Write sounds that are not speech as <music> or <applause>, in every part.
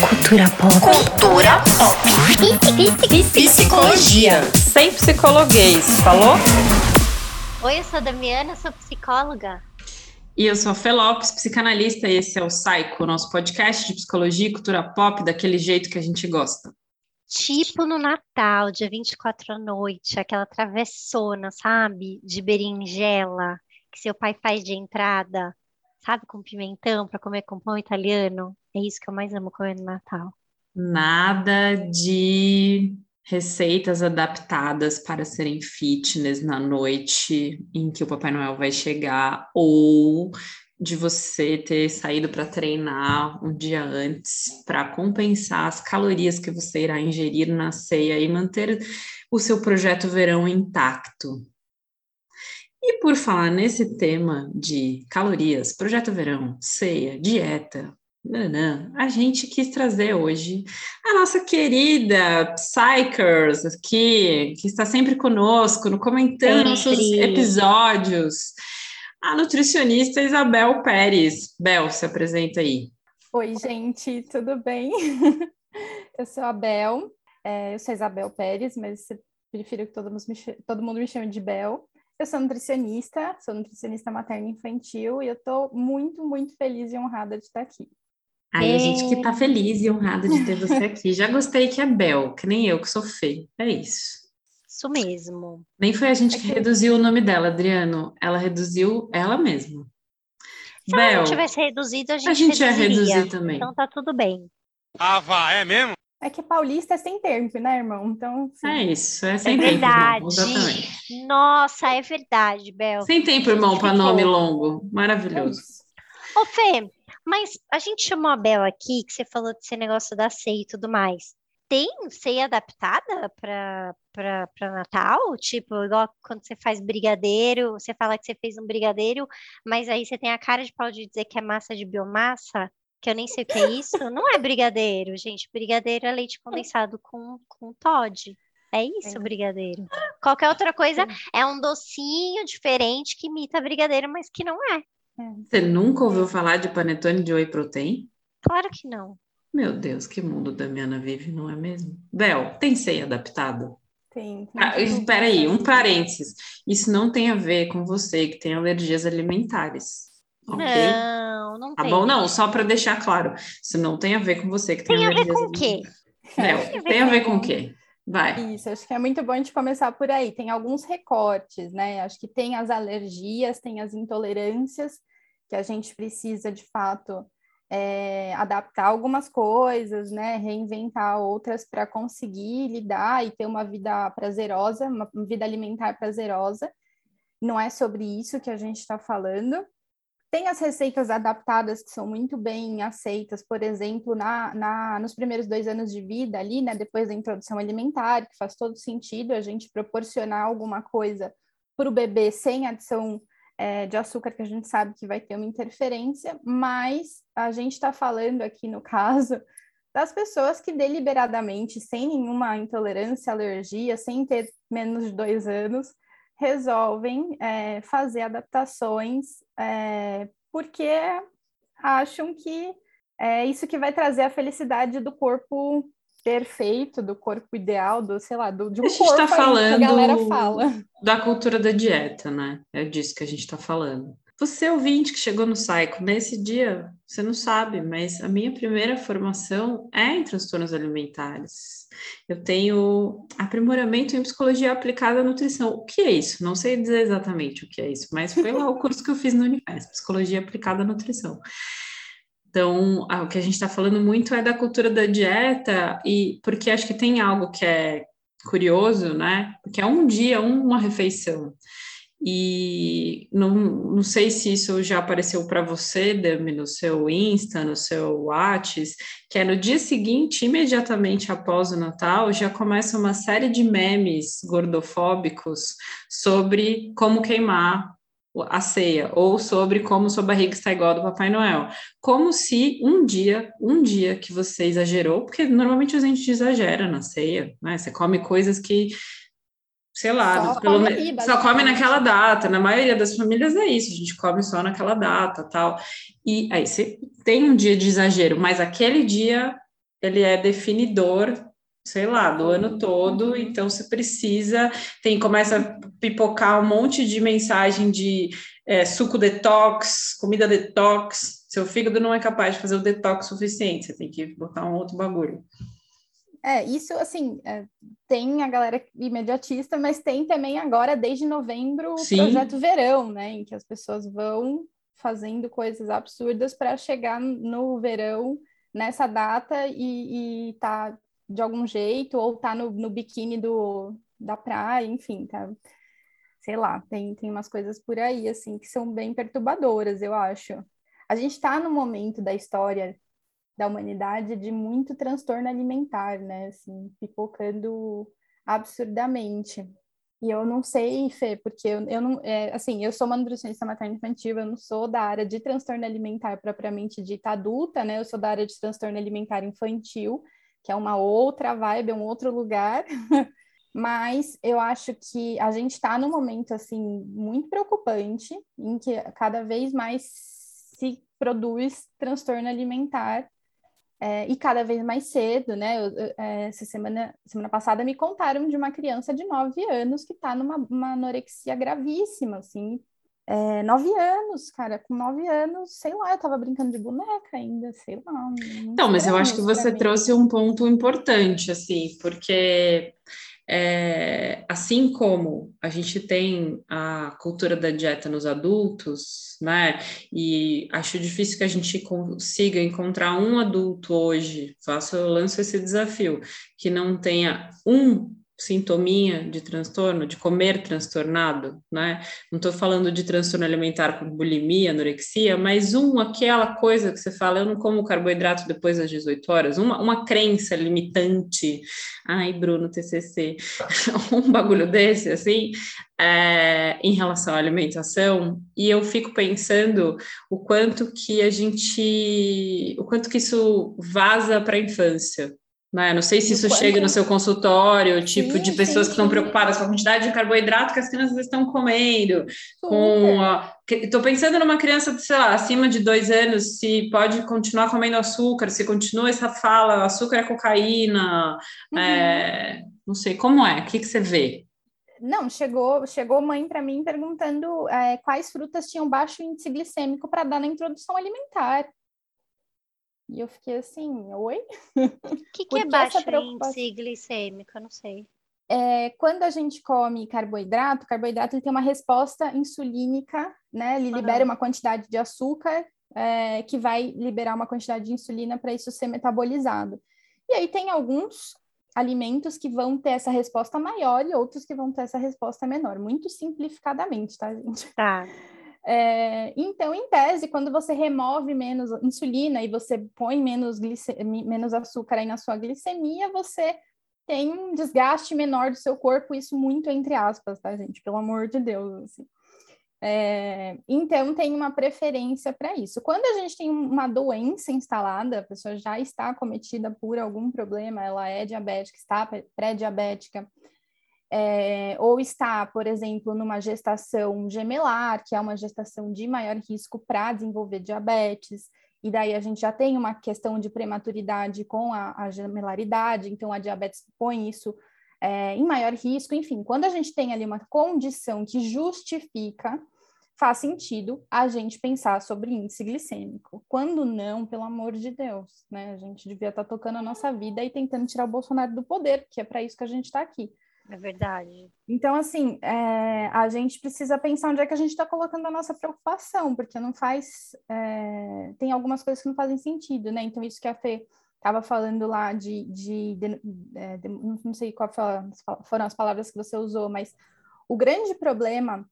Cultura pop. Cultura pop. Psicologia. Sem psicologuês, falou? Oi, eu sou a Damiana, sou psicóloga. E eu sou a Fê Lopes, psicanalista, e esse é o Psycho, nosso podcast de psicologia e cultura pop daquele jeito que a gente gosta. Tipo no Natal, dia 24 à noite, aquela travessona, sabe? De berinjela, que seu pai faz de entrada, sabe? Com pimentão para comer com pão italiano. É isso que eu mais amo comer no Natal. Nada de receitas adaptadas para serem fitness na noite em que o Papai Noel vai chegar, ou de você ter saído para treinar um dia antes para compensar as calorias que você irá ingerir na ceia e manter o seu projeto verão intacto. E por falar nesse tema de calorias, projeto verão, ceia, dieta, nanã, a gente quis trazer hoje a nossa querida Psychers aqui, que está sempre conosco, no comentando nossos episódios a nutricionista Isabel Pérez. Bel, se apresenta aí. Oi, gente, tudo bem? <laughs> eu sou a Bel, é, eu sou a Isabel Pérez, mas prefiro que todo mundo, me, todo mundo me chame de Bel. Eu sou nutricionista, sou nutricionista materna infantil e eu estou muito, muito feliz e honrada de estar aqui. Ai, a gente que está feliz e honrada de ter você aqui. Já gostei que é Bel, que nem eu que sou feio. É isso. Isso mesmo. Nem foi a gente que reduziu o nome dela, Adriano. Ela reduziu ela mesma. Se Bel, ela não tivesse reduzido, a gente, a gente ia reduzir também. Então tá tudo bem. Ah, vá, é mesmo? É que paulista é sem tempo, né, irmão? Então. Sim. É isso, é sem é tempo. Verdade. Nossa, é verdade, Bel. Sem tempo, irmão, para nome longo. Maravilhoso. É Ô, Fê, mas a gente chamou a Bel aqui, que você falou desse negócio da ceia e tudo mais tem ceia adaptada para Natal? Tipo, igual quando você faz brigadeiro, você fala que você fez um brigadeiro, mas aí você tem a cara de pau de dizer que é massa de biomassa, que eu nem sei o que é isso. <laughs> Não é brigadeiro, gente. Brigadeiro é leite condensado com, com Todd. É isso, é. brigadeiro. Qualquer outra coisa é um docinho diferente que imita brigadeiro, mas que não é. Você nunca ouviu falar de panetone de whey protein? Claro que não. Meu Deus, que mundo Damiana vive, não é mesmo? Bel, tem ceia adaptado? Tem. tem ah, espera aí, um parênteses. Isso não tem a ver com você que tem alergias alimentares. Okay? Não, não tá tem. Tá bom, não, só para deixar claro. Isso não tem a ver com você que tem, tem alergias alimentares. Tem a ver com o quê? Bel, tem a ver com o quê? Vai. Isso, acho que é muito bom a gente começar por aí. Tem alguns recortes, né? Acho que tem as alergias, tem as intolerâncias, que a gente precisa, de fato, é, adaptar algumas coisas, né, reinventar outras para conseguir lidar e ter uma vida prazerosa, uma vida alimentar prazerosa. Não é sobre isso que a gente está falando. Tem as receitas adaptadas que são muito bem aceitas, por exemplo, na, na, nos primeiros dois anos de vida, ali, né, depois da introdução alimentar, que faz todo sentido a gente proporcionar alguma coisa para o bebê sem adição é, de açúcar que a gente sabe que vai ter uma interferência, mas a gente está falando aqui no caso das pessoas que deliberadamente, sem nenhuma intolerância, alergia, sem ter menos de dois anos, resolvem é, fazer adaptações é, porque acham que é isso que vai trazer a felicidade do corpo perfeito, do corpo ideal, do, sei lá, do, de um a gente está falando que a galera fala. Da cultura da dieta, né? É disso que a gente está falando. Você ouvinte que chegou no Psycho, nesse dia, você não sabe, mas a minha primeira formação é em transtornos alimentares. Eu tenho aprimoramento em psicologia aplicada à nutrição. O que é isso? Não sei dizer exatamente o que é isso, mas foi lá o curso que eu fiz no Unifesp, psicologia aplicada à nutrição. Então, o que a gente está falando muito é da cultura da dieta, e porque acho que tem algo que é curioso, né? Porque é um dia, uma refeição. E não, não sei se isso já apareceu para você, Dami, no seu Insta, no seu Whats, que é no dia seguinte, imediatamente após o Natal, já começa uma série de memes gordofóbicos sobre como queimar a ceia, ou sobre como sua barriga está igual do Papai Noel. Como se um dia, um dia que você exagerou, porque normalmente a gente exagera na ceia, né? Você come coisas que, sei lá, só, pelo, come, só come naquela data. Na maioria das famílias é isso, a gente come só naquela data, tal. E aí você tem um dia de exagero, mas aquele dia ele é definidor sei lá, do ano todo, então você precisa, tem, começa a pipocar um monte de mensagem de é, suco detox, comida detox, seu fígado não é capaz de fazer o detox suficiente, você tem que botar um outro bagulho. É, isso, assim, é, tem a galera imediatista, mas tem também agora, desde novembro, o Sim. projeto verão, né? Em que as pessoas vão fazendo coisas absurdas para chegar no verão, nessa data, e, e tá de algum jeito, ou tá no, no biquíni do, da praia, enfim, tá. Sei lá, tem, tem umas coisas por aí, assim, que são bem perturbadoras, eu acho. A gente está no momento da história da humanidade de muito transtorno alimentar, né? Assim, pipocando absurdamente. E eu não sei, Fê, porque eu, eu não, é, assim, eu sou uma nutricionista materna infantil, eu não sou da área de transtorno alimentar propriamente dita adulta, né? Eu sou da área de transtorno alimentar infantil, que é uma outra vibe, é um outro lugar. <laughs> Mas eu acho que a gente está num momento assim muito preocupante, em que cada vez mais se produz transtorno alimentar é, e cada vez mais cedo, né? Eu, eu, essa semana, semana passada me contaram de uma criança de 9 anos que está numa anorexia gravíssima, assim. É, nove anos, cara, com nove anos, sei lá, eu tava brincando de boneca ainda, sei lá. Não, mas eu acho que você trouxe um ponto importante, assim, porque é, assim como a gente tem a cultura da dieta nos adultos, né? E acho difícil que a gente consiga encontrar um adulto hoje, faço, eu lanço esse desafio, que não tenha um sintominha de transtorno, de comer transtornado, né? Não estou falando de transtorno alimentar com bulimia, anorexia, mas um, aquela coisa que você fala, eu não como carboidrato depois das 18 horas, uma, uma crença limitante, ai, Bruno, TCC, <laughs> um bagulho desse, assim, é, em relação à alimentação, e eu fico pensando o quanto que a gente, o quanto que isso vaza para a infância, né? Não sei se isso chega no seu consultório, tipo, sim, de pessoas sim, que estão preocupadas com a quantidade de carboidrato que as crianças estão comendo. Com Estou pensando numa criança, sei lá, acima de dois anos, se pode continuar comendo açúcar, se continua essa fala, açúcar é cocaína, uhum. é... não sei, como é? O que, que você vê? Não, chegou, chegou mãe para mim perguntando é, quais frutas tinham baixo índice glicêmico para dar na introdução alimentar. E eu fiquei assim, oi? O que, <laughs> que é baixo índice glicêmico? Eu não sei. É, quando a gente come carboidrato, o carboidrato ele tem uma resposta insulínica, né? Ele uhum. libera uma quantidade de açúcar é, que vai liberar uma quantidade de insulina para isso ser metabolizado. E aí tem alguns alimentos que vão ter essa resposta maior e outros que vão ter essa resposta menor, muito simplificadamente, tá, gente? Tá. É, então, em tese, quando você remove menos insulina e você põe menos, menos açúcar aí na sua glicemia, você tem um desgaste menor do seu corpo, isso muito entre aspas, tá, gente? Pelo amor de Deus, assim. É, então, tem uma preferência para isso. Quando a gente tem uma doença instalada, a pessoa já está acometida por algum problema, ela é diabética, está pré-diabética, é, ou está, por exemplo, numa gestação gemelar, que é uma gestação de maior risco para desenvolver diabetes, e daí a gente já tem uma questão de prematuridade com a, a gemelaridade, então a diabetes põe isso é, em maior risco. Enfim, quando a gente tem ali uma condição que justifica, faz sentido a gente pensar sobre índice glicêmico. Quando não, pelo amor de Deus, né? A gente devia estar tá tocando a nossa vida e tentando tirar o Bolsonaro do poder, que é para isso que a gente está aqui. É verdade. Então, assim, é, a gente precisa pensar onde é que a gente está colocando a nossa preocupação, porque não faz. É, tem algumas coisas que não fazem sentido, né? Então, isso que a Fê estava falando lá de. de, de, é, de não sei qual foram as palavras que você usou, mas o grande problema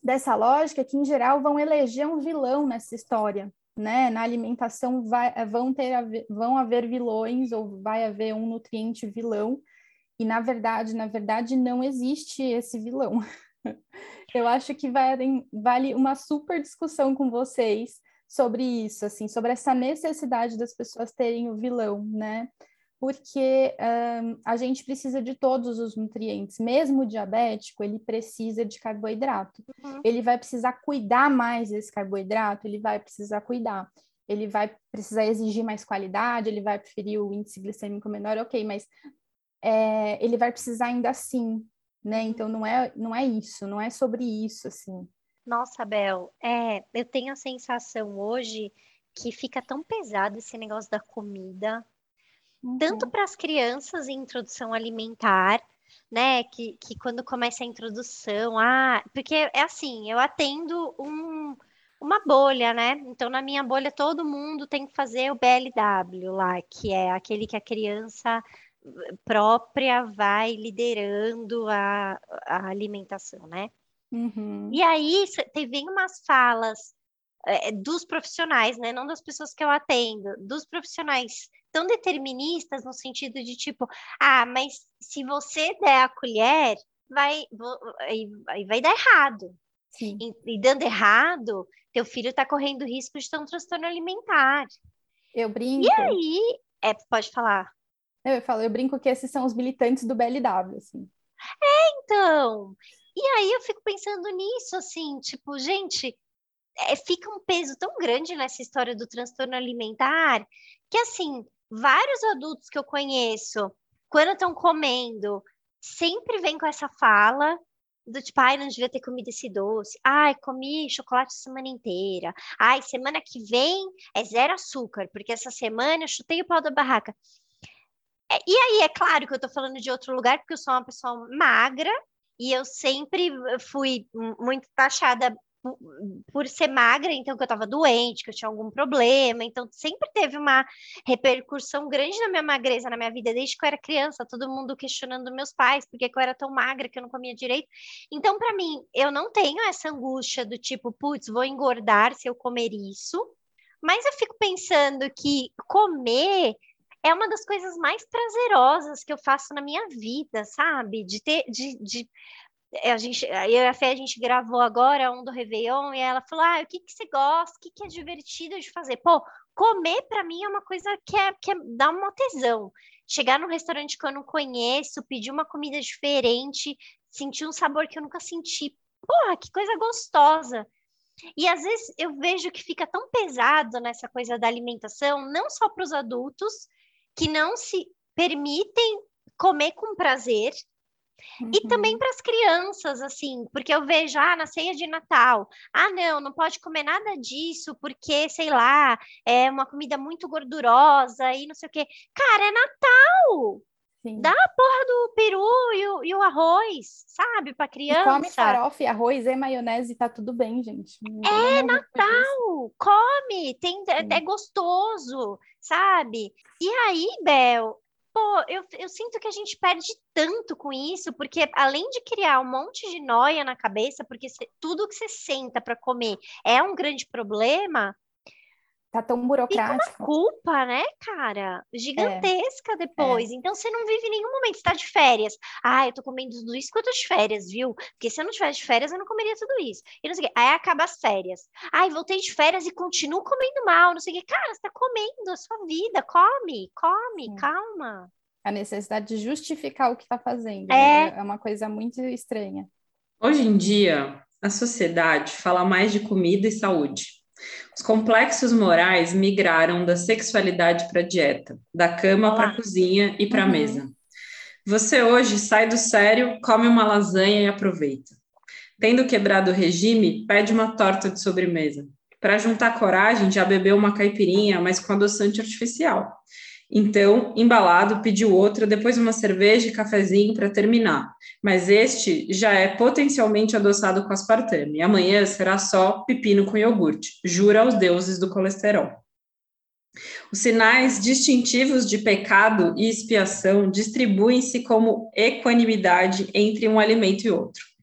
dessa lógica é que, em geral, vão eleger um vilão nessa história. Né? Na alimentação vai, vão, ter, vão haver vilões ou vai haver um nutriente vilão e na verdade, na verdade, não existe esse vilão. <laughs> Eu acho que vale, vale uma super discussão com vocês sobre isso, assim, sobre essa necessidade das pessoas terem o vilão, né? Porque um, a gente precisa de todos os nutrientes, mesmo o diabético, ele precisa de carboidrato. Uhum. Ele vai precisar cuidar mais desse carboidrato, ele vai precisar cuidar. ele vai precisar exigir mais qualidade, ele vai preferir o índice glicêmico menor, ok, mas é, ele vai precisar ainda assim, né? Então não é, não é isso, não é sobre isso, assim. Nossa, Bel, é, eu tenho a sensação hoje que fica tão pesado esse negócio da comida, uhum. tanto para as crianças em introdução alimentar, né? Que, que quando começa a introdução, ah, porque é assim, eu atendo um, uma bolha, né? Então, na minha bolha, todo mundo tem que fazer o BLW lá, que é aquele que a criança própria vai liderando a, a alimentação, né? Uhum. E aí teve umas falas é, dos profissionais, né? Não das pessoas que eu atendo, dos profissionais tão deterministas no sentido de tipo, ah, mas se você der a colher, vai, vai, vai dar errado. Sim. E, e dando errado, teu filho está correndo risco de ter um transtorno alimentar. Eu brinco. E aí, é, pode falar. Eu falo, eu brinco que esses são os militantes do BLW, assim. É, então. E aí eu fico pensando nisso, assim, tipo, gente, é, fica um peso tão grande nessa história do transtorno alimentar que, assim, vários adultos que eu conheço, quando estão comendo, sempre vem com essa fala do tipo, ai, não devia ter comido esse doce. Ai, comi chocolate a semana inteira. Ai, semana que vem é zero açúcar, porque essa semana eu chutei o pau da barraca. E aí, é claro que eu tô falando de outro lugar, porque eu sou uma pessoa magra, e eu sempre fui muito taxada por ser magra, então que eu estava doente, que eu tinha algum problema, então sempre teve uma repercussão grande na minha magreza na minha vida desde que eu era criança, todo mundo questionando meus pais porque eu era tão magra que eu não comia direito. Então, para mim, eu não tenho essa angústia do tipo, putz, vou engordar se eu comer isso. Mas eu fico pensando que comer é uma das coisas mais prazerosas que eu faço na minha vida, sabe? De ter, de, de a gente, eu e a Fê, a gente gravou agora um do Réveillon e ela falou: Ah, o que, que você gosta? O que, que é divertido de fazer? Pô, comer para mim é uma coisa que, é, que é, dá uma tesão. Chegar num restaurante que eu não conheço, pedir uma comida diferente, sentir um sabor que eu nunca senti. Porra, que coisa gostosa. E às vezes eu vejo que fica tão pesado nessa coisa da alimentação, não só para os adultos, que não se permitem comer com prazer, Uhum. E também para as crianças, assim, porque eu vejo, ah, na ceia de Natal, ah, não, não pode comer nada disso, porque, sei lá, é uma comida muito gordurosa e não sei o quê. Cara, é Natal! Sim. Dá a porra do peru e o, e o arroz, sabe, para criança. E come farofa e arroz e maionese, tá tudo bem, gente. é Natal, come, tem, é, é gostoso, sabe? E aí, Bel, pô, eu, eu sinto que a gente perde tanto com isso, porque além de criar um monte de noia na cabeça, porque cê, tudo que você senta para comer é um grande problema, tá tão burocrático. Fica uma culpa, né, cara? Gigantesca é. depois. É. Então você não vive nenhum momento, você tá de férias. Ah, eu tô comendo tudo isso quando eu tô de férias, viu? Porque se eu não tivesse de férias, eu não comeria tudo isso. E não sei o quê. Aí acaba as férias. Ai, voltei de férias e continuo comendo mal, não sei o quê. Cara, você tá comendo a sua vida, come, come, Sim. calma. A necessidade de justificar o que tá fazendo. Né? É. é uma coisa muito estranha. Hoje em dia, a sociedade fala mais de comida e saúde. Os complexos morais migraram da sexualidade para a dieta, da cama para a cozinha e para a uhum. mesa. Você hoje sai do sério, come uma lasanha e aproveita. Tendo quebrado o regime, pede uma torta de sobremesa. Para juntar coragem, já bebeu uma caipirinha, mas com adoçante artificial. Então, embalado, pediu outra, depois uma cerveja e cafezinho para terminar. Mas este já é potencialmente adoçado com aspartame. Amanhã será só pepino com iogurte. Jura aos deuses do colesterol. Os sinais distintivos de pecado e expiação distribuem-se como equanimidade entre um alimento e outro.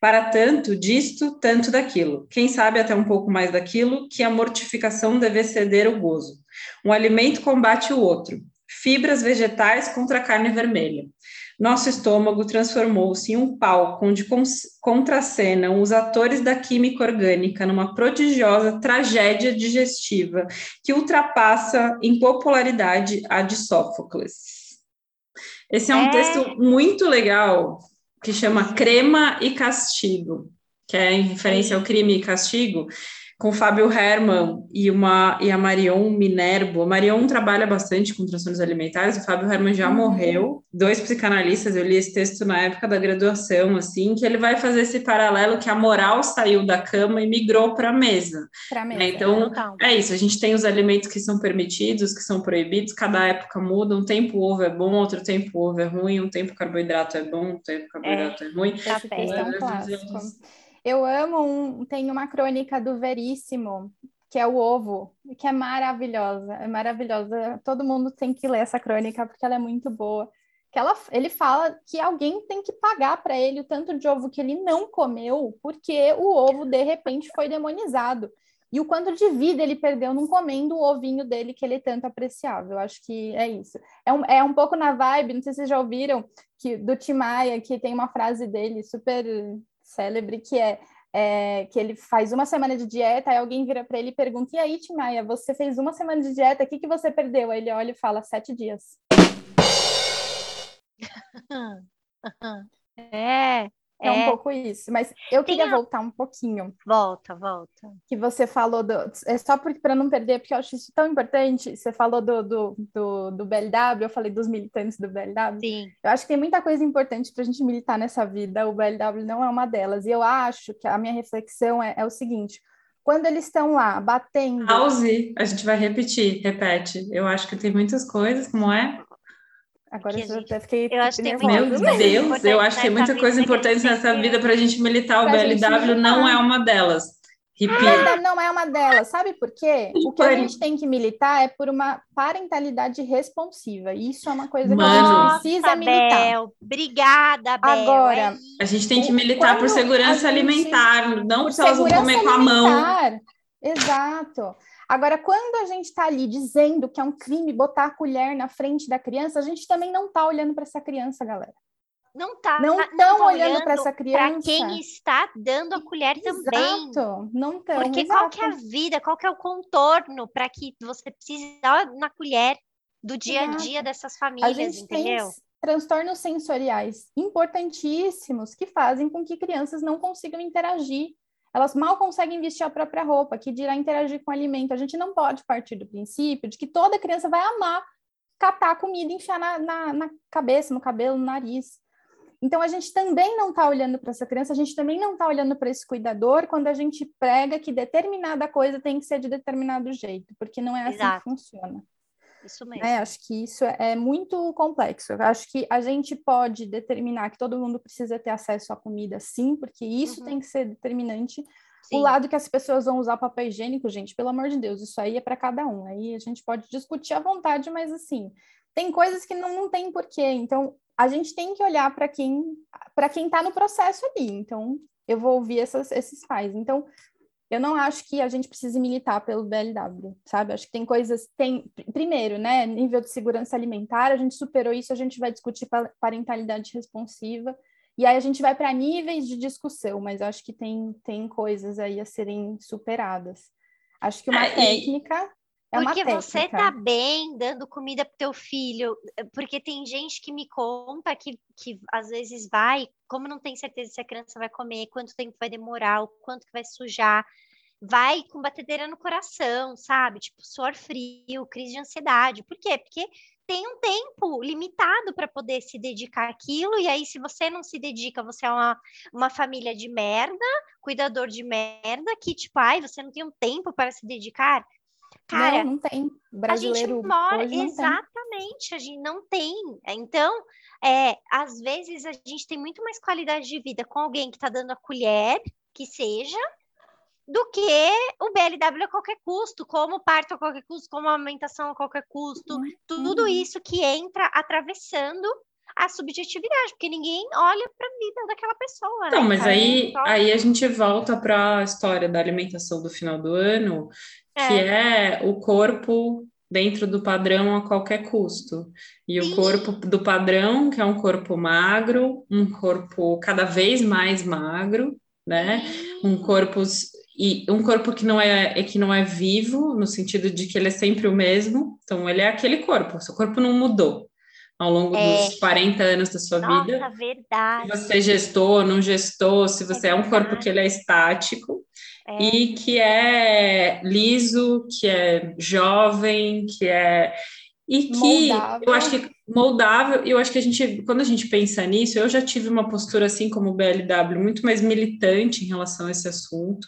Para tanto disto, tanto daquilo. Quem sabe até um pouco mais daquilo, que a mortificação deve ceder o gozo. Um alimento combate o outro. Fibras vegetais contra a carne vermelha. Nosso estômago transformou-se em um palco onde contracenam os atores da química orgânica numa prodigiosa tragédia digestiva que ultrapassa em popularidade a de Sófocles. Esse é um é... texto muito legal que chama Crema e Castigo, que é em referência ao crime e castigo, com o Fábio Herman e, uma, e a Marion Minerbo. A Marion trabalha bastante com transtornos alimentares, o Fábio Herman já Uhum. morreu. Dois psicanalistas, eu li esse texto na época da graduação, assim, que ele vai fazer esse paralelo que a moral saiu da cama e migrou para a mesa. Pra mesa. né? Então, é isso, a gente tem os alimentos que são permitidos, que são proibidos, cada época muda, um tempo o ovo é bom, outro tempo o ovo é ruim, um tempo o carboidrato é bom, um tempo o carboidrato é, ruim. Esse Café. é um É, clássico. Eu amo um, tem uma crônica do Veríssimo, que é o ovo, que é maravilhosa, é maravilhosa. Todo mundo tem que ler essa crônica porque ela é muito boa. Que ela, ele fala que alguém tem que pagar para ele o tanto de ovo que ele não comeu, porque o ovo de repente foi demonizado. E o quanto de vida ele perdeu não comendo o ovinho dele que ele tanto apreciava. Eu acho que é isso. É um, é um pouco na vibe, não sei se vocês já ouviram, que, do Tim Maia, que tem uma frase dele super célebre, que é, é, que ele faz uma semana de dieta, aí alguém vira para ele e pergunta: E aí, Tim Maia, você fez uma semana de dieta, o que, que você perdeu? Aí ele olha e fala: Sete dias. <laughs> É, É, um é. pouco isso. Mas eu Tem queria a- voltar um pouquinho, Volta, volta. que você falou do. É só para não perder, porque eu acho isso tão importante. Você falou do, do, do, do BLW, eu falei dos militantes do BLW. Sim, Eu acho que tem muita coisa importante para a gente militar nessa vida, o BLW não é uma delas. E eu acho que a minha reflexão é, é o seguinte: quando eles estão lá batendo. Pause, a gente vai repetir, repete. Eu acho que tem muitas coisas, como é? Agora eu gente- até fiquei eu acho que tem nervosa. Meu muitas coisas Deus, eu acho que tem nessa muita coisa importante nessa vida para a gente militar. O BLW não é uma delas. Repito. Mas não é uma delas, sabe por quê? O que a Por- gente tem que militar é por uma parentalidade responsiva. E isso é uma coisa que a gente precisa Nossa, militar. Bel, obrigada, Bel. Agora, é A gente tem que militar por segurança gente- alimentar, não Por se elas vão comer com a mão. Exato. Agora, quando a gente está ali dizendo que é um crime botar a colher na frente da criança, a gente também não está olhando para essa criança, galera. Não tá, Não estão tá olhando para essa criança. quem está dando a colher também. Exato, não estão. Porque qual que é a vida, qual que é o contorno para que você precise dar na colher do dia a Exato. dia dessas A famílias, gente tem entendeu? s- transtornos sensoriais importantíssimos que fazem com que crianças não consigam interagir. Elas mal conseguem vestir a própria roupa, que dirá interagir com o alimento. A gente não pode partir do princípio de que toda criança vai amar catar comida e enfiar na, na, na cabeça, no cabelo, no nariz. Então, a gente também não está olhando para essa criança, a gente também não está olhando para esse cuidador quando a gente prega que determinada coisa tem que ser de determinado jeito, porque não é assim Exato. que funciona. Isso mesmo. né? Acho que isso é é muito complexo. Eu acho que a gente pode determinar que todo mundo precisa ter acesso à comida, sim, porque isso Uhum. tem que ser determinante. Sim. O lado que as pessoas vão usar papel higiênico, gente, pelo amor de Deus, isso aí é para cada um. Aí a gente pode discutir à vontade, mas assim, tem coisas que não, não tem porquê. Então, a gente tem que olhar para quem para quem está no processo ali. Então, eu vou ouvir essas, esses pais. Então, eu não acho que a gente precise militar pelo BLW, sabe? Acho que tem coisas, tem primeiro, né, nível de segurança alimentar, a gente superou isso, a gente vai discutir pa- parentalidade responsiva, e aí a gente vai para níveis de discussão, mas acho que tem, tem coisas aí a serem superadas. Acho que uma É, e- técnica é Porque você tá bem dando comida pro teu filho, eh, porque tem gente que me conta que, que às vezes vai, como não tem certeza se a criança vai comer, quanto tempo vai demorar, o quanto que vai sujar, vai com batedeira no coração, sabe? Tipo, suor frio, crise de ansiedade. Por quê? Porque tem um tempo limitado para poder se dedicar àquilo, e aí, se você não se dedica, você é uma, uma família de merda, cuidador de merda, que, tipo, ai, você não tem um tempo para se dedicar. Cara, não, não tem. O a brasileiro gente mora, hoje não tem. exatamente, a gente não tem. Então, é, às vezes a gente tem muito mais qualidade de vida com alguém que está dando a colher, que seja, do que o BLW a qualquer custo, como parto a qualquer custo, como amamentação a qualquer custo, Uhum. tudo isso que entra atravessando a subjetividade, porque ninguém olha para a vida daquela pessoa, Então, né? mas cara? aí, Só- aí a gente volta para a história da alimentação do final do ano, que é o corpo dentro do padrão a qualquer custo. E Sim. o corpo do padrão, que é um corpo magro, um corpo cada vez mais magro, né? Um corpo e um corpo que não é, é que não é vivo, no sentido de que ele é sempre o mesmo. Então, ele é aquele corpo, seu corpo não mudou. Ao longo É. dos 40 anos da sua vida. Nossa, verdade. Se você gestou, não gestou, se você é um corpo que ele é estático É. e que é liso, que é jovem, que é e que Moldável. eu acho que moldável, e eu acho que a gente, quando a gente pensa nisso, eu já tive uma postura assim como o BLW muito mais militante em relação a esse assunto,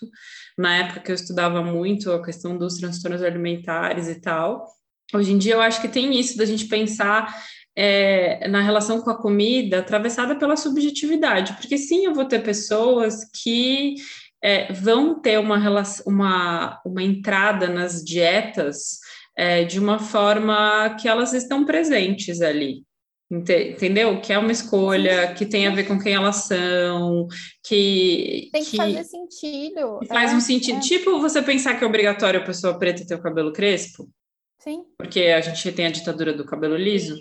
na época que eu estudava muito a questão dos transtornos alimentares e tal. Hoje em dia eu acho que tem isso da gente pensar é, na relação com a comida atravessada pela subjetividade, porque sim, eu vou ter pessoas que é, vão ter uma, relação, uma, uma entrada nas dietas é, de uma forma que elas estão presentes ali. ente- Entendeu? Que é uma escolha, que tem a ver com quem elas são, que, Tem que, que- fazer sentido. que faz É, um sentido. é, Tipo você pensar que é obrigatório a pessoa preta ter o cabelo crespo, sim, porque a gente tem a ditadura do cabelo liso.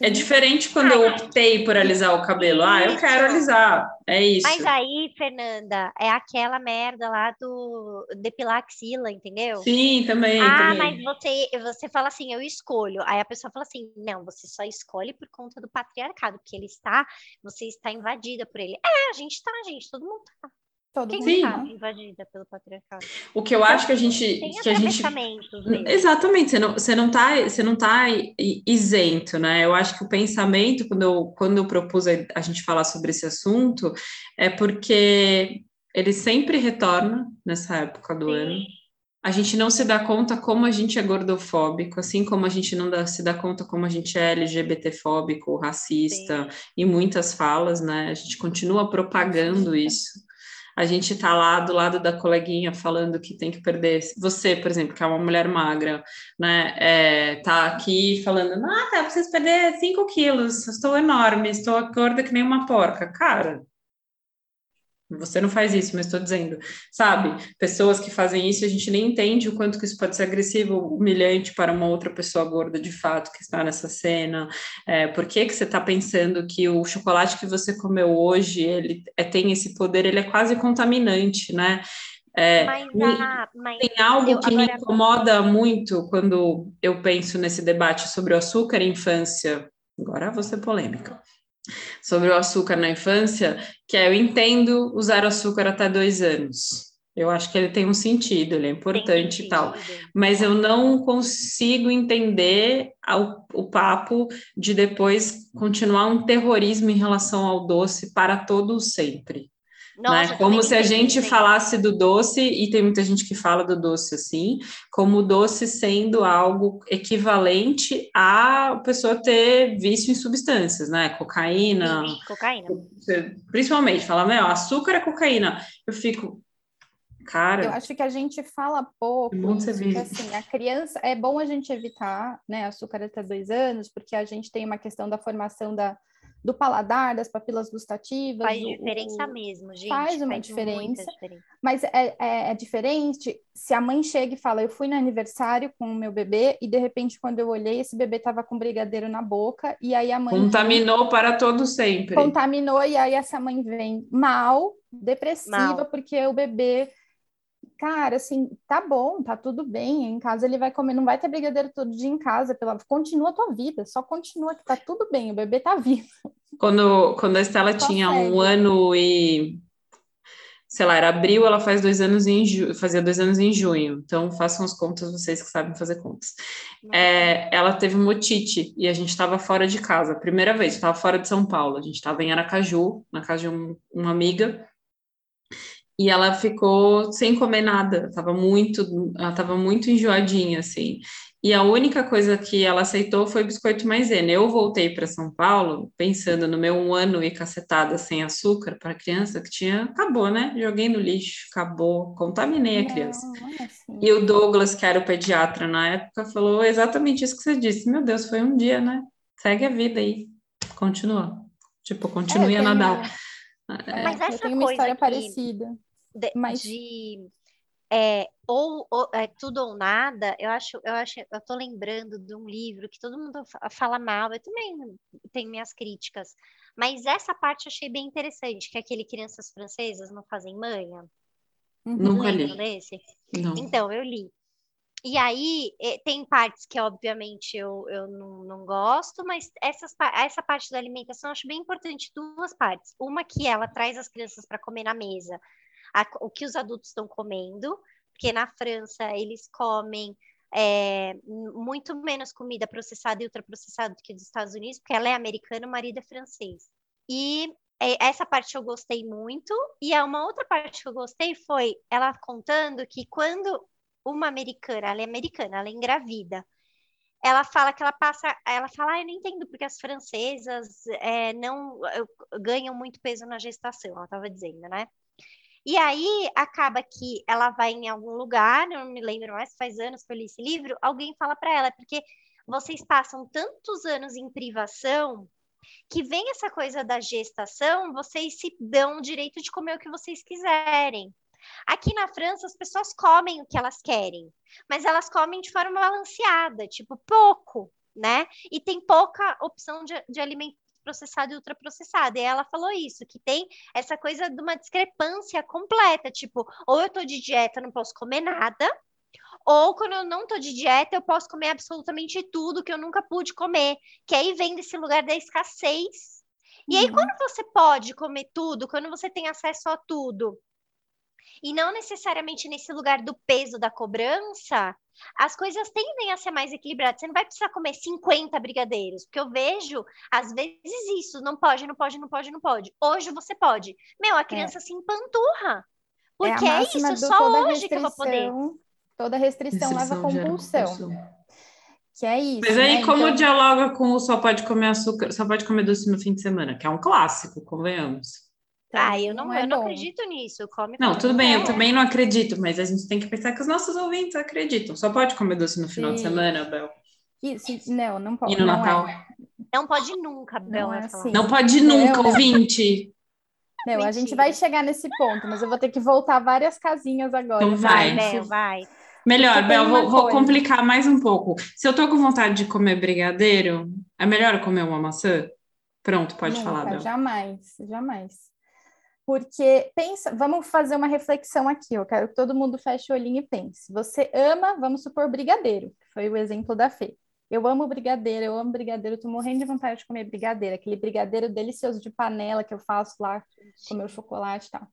É diferente quando eu optei por alisar o cabelo. Ah, eu quero alisar. É isso. Mas aí, Fernanda, é aquela merda lá do depilar axila, entendeu? Sim, também. Ah, também. mas você, você fala assim, eu escolho. Aí a pessoa fala assim, não, você só escolhe por conta do patriarcado, porque ele está, você está invadida por ele. É, a gente está, gente, todo mundo tá. Todo Quem mundo Sim. tá invadida pelo patriarcado? O que eu acho que a gente. Tem Que a gente mesmo. Exatamente, você não, você não tá, você não tá isento, né? Eu acho que o pensamento, quando eu, quando eu propus a, a gente falar sobre esse assunto, é porque ele sempre retorna nessa época do Sim. ano. A gente não se dá conta como a gente é gordofóbico, assim como a gente não dá- se dá conta como a gente é LGBTfóbico, racista, e muitas falas, né? A gente continua propagando isso. A gente tá lá do lado da coleguinha falando que tem que perder. Você, por exemplo, que é uma mulher magra, né? É, tá aqui falando, ah, tá, preciso perder 5 quilos, estou enorme, estou gorda que nem uma porca. Cara, você não faz isso, mas estou dizendo, sabe? Pessoas que fazem isso, a gente nem entende o quanto que isso pode ser agressivo, humilhante para uma outra pessoa gorda de fato que está nessa cena. É, por que, que você está pensando que o chocolate que você comeu hoje ele é, tem esse poder? Ele é quase contaminante, né? É, Mas, ah, mas tem algo eu- que me incomoda muito quando eu penso nesse debate sobre o açúcar em infância. Agora vou ser polêmica. Sobre o açúcar na infância, que é eu entendo usar açúcar até dois anos. Eu acho que ele tem um sentido, ele é importante e tal. sentido. Mas eu não consigo entender ao- o papo de depois continuar um terrorismo em relação ao doce para todo o sempre Nossa, né? Como se a gente falasse do doce, e tem muita gente que fala do doce assim, como o doce sendo algo equivalente a pessoa ter vício em substâncias, né? Cocaína, Sim, Cocaína. principalmente, fala, meu, açúcar é cocaína. Eu fico, cara, Eu acho que a gente fala pouco, que, assim, a criança, é bom a gente evitar, né, açúcar até dois anos, porque a gente tem uma questão da formação da, do paladar, das papilas gustativas. Faz diferença o- mesmo, gente. faz uma muita diferença. diferença. Mas é, é, é diferente se a mãe chega e fala, eu fui no aniversário com o meu bebê, e de repente, quando eu olhei, esse bebê tava com brigadeiro na boca, e aí a mãe contaminou para todo sempre. contaminou, e aí essa mãe vem mal, depressiva, Mal. porque o bebê, cara, assim, tá bom, tá tudo bem, em casa ele vai comer, não vai ter brigadeiro todo dia em casa, pela... continua a tua vida, só continua que tá tudo bem, o bebê tá vivo. Quando, quando a Estela Só tinha segue. um ano e, sei lá, era abril, ela faz dois anos em ju... fazia dois anos em junho. Então, façam as contas, vocês que sabem fazer contas. É, ela teve uma otite e a gente estava fora de casa, primeira vez, estava fora de São Paulo. A gente estava em Aracaju, na casa de um- uma amiga, e ela ficou sem comer nada. Tava muito, ela estava muito enjoadinha, assim. E a única coisa que ela aceitou foi biscoito maisena. Eu voltei para São Paulo pensando no meu um ano e cacetada sem açúcar para criança que tinha, acabou, né? Joguei no lixo, acabou, contaminei a criança. Não, é assim. E o Douglas, que era o pediatra na época, falou exatamente isso que você disse. Meu Deus, foi um dia, né? Segue a vida aí. Continua. Tipo, continue É, a eu tenho- nadar. é, Mas eu essa tenho uma coisa história que- parecida. De, Mas- de, é, ou, ou- é, tudo ou nada, eu acho, eu acho, eu tô lembrando de um livro que todo mundo fa- fala mal, eu também tenho minhas críticas, mas essa parte eu achei bem interessante, que é aquele Crianças Francesas Não Fazem Manha. Uhum. Nunca li. desse? Não. Então, eu li. E aí, tem partes que, obviamente, eu, eu não, não gosto, mas essas, essa parte da alimentação eu acho bem importante duas partes. Uma que ela traz as crianças para comer na mesa, a- o que os adultos estão comendo, porque na França eles comem é, muito menos comida processada e ultraprocessada do que dos Estados Unidos, porque ela é americana, o marido é francês. E é, essa parte eu gostei muito. E uma outra parte que eu gostei foi ela contando que quando uma americana, ela é americana, ela é engravida, ela fala que ela passa, ela fala, ah, eu não entendo porque as francesas é, não eh, ganham muito peso na gestação, ela estava dizendo, né? E aí acaba que ela vai em algum lugar, não me lembro mais, faz anos que eu li esse livro, alguém fala para ela, porque vocês passam tantos anos em privação que vem essa coisa da gestação, vocês se dão o direito de comer o que vocês quiserem. Aqui na França, as pessoas comem o que elas querem, mas elas comem de forma balanceada, tipo, pouco, né? E tem pouca opção de, de alimento processado e ultraprocessado. E ela falou isso, que tem essa coisa de uma discrepância completa, tipo, ou eu tô de dieta, não posso comer nada, ou quando eu não tô de dieta, eu posso comer absolutamente tudo que eu nunca pude comer, que aí vem desse lugar da escassez. E aí, Uhum. quando você pode comer tudo, quando você tem acesso a tudo, e não necessariamente nesse lugar do peso da cobrança, as coisas tendem a ser mais equilibradas. Você não vai precisar comer 50 brigadeiros, porque eu vejo, às vezes, isso, não pode, não pode, não pode, não pode. Hoje você pode. Meu, a criança se empanturra. Porque é é, isso, é só hoje que eu vou poder. restrição. Toda restrição leva Restrição compulsão, compulsão. que é isso. Mas aí, né? como Então, dialoga com o só pode comer açúcar, só pode comer doce no fim de semana, que é um clássico, convenhamos. Ah, eu não, é eu não acredito nisso. Come Não, tudo bem, eu também não acredito, mas a gente tem que pensar que os nossos ouvintes acreditam. Só pode comer doce no final de Sim. semana, Bel. Isso, não, não pode. E no não Natal? É. Não pode nunca, Bel, Não é vai falar. assim. Não pode Não. nunca, ouvinte. Não, a gente vai chegar nesse ponto, mas eu vou ter que voltar várias casinhas agora. Então vai. Bel, vai. Melhor, Bel, vou, vou complicar mais um pouco. Se eu tô com vontade de comer brigadeiro, é melhor eu comer uma maçã? Pronto, pode Nunca, falar, Bel. Jamais, jamais. Porque pensa, vamos fazer uma reflexão aqui. Eu quero que todo mundo feche o olhinho e pense. Você ama, vamos supor, brigadeiro, que foi o exemplo da Fê. Eu amo brigadeiro, eu amo brigadeiro, tô morrendo de vontade de comer brigadeiro, aquele brigadeiro delicioso de panela que eu faço lá com meu chocolate e tal.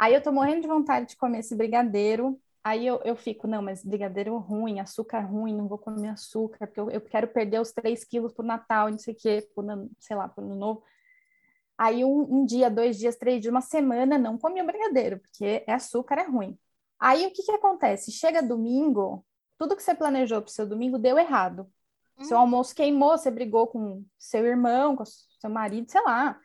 Aí eu tô morrendo de vontade de comer esse brigadeiro. Aí eu, eu fico, não, mas brigadeiro ruim, açúcar ruim, não vou comer açúcar, porque eu, eu quero perder os 3 quilos pro Natal, não sei o quê, pro, sei lá, pro ano novo. Aí um, um dia, dois dias, três dias, uma semana, não comi o brigadeiro, porque é açúcar, é ruim. Aí o que que acontece? Chega domingo, tudo que você planejou pro seu domingo deu errado. Seu almoço queimou, você brigou com seu irmão, com seu marido, sei lá.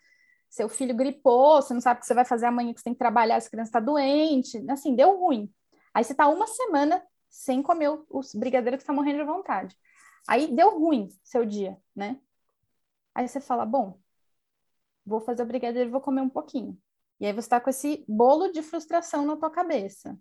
Seu filho gripou, você não sabe o que você vai fazer amanhã, que você tem que trabalhar, essa criança está doente. Assim, deu ruim. Aí você tá uma semana sem comer o- os brigadeiros que você tá morrendo de vontade. Aí deu ruim seu dia, né? Aí você fala, bom, vou fazer o brigadeiro e vou comer um pouquinho. E aí você tá com esse bolo de frustração na tua cabeça.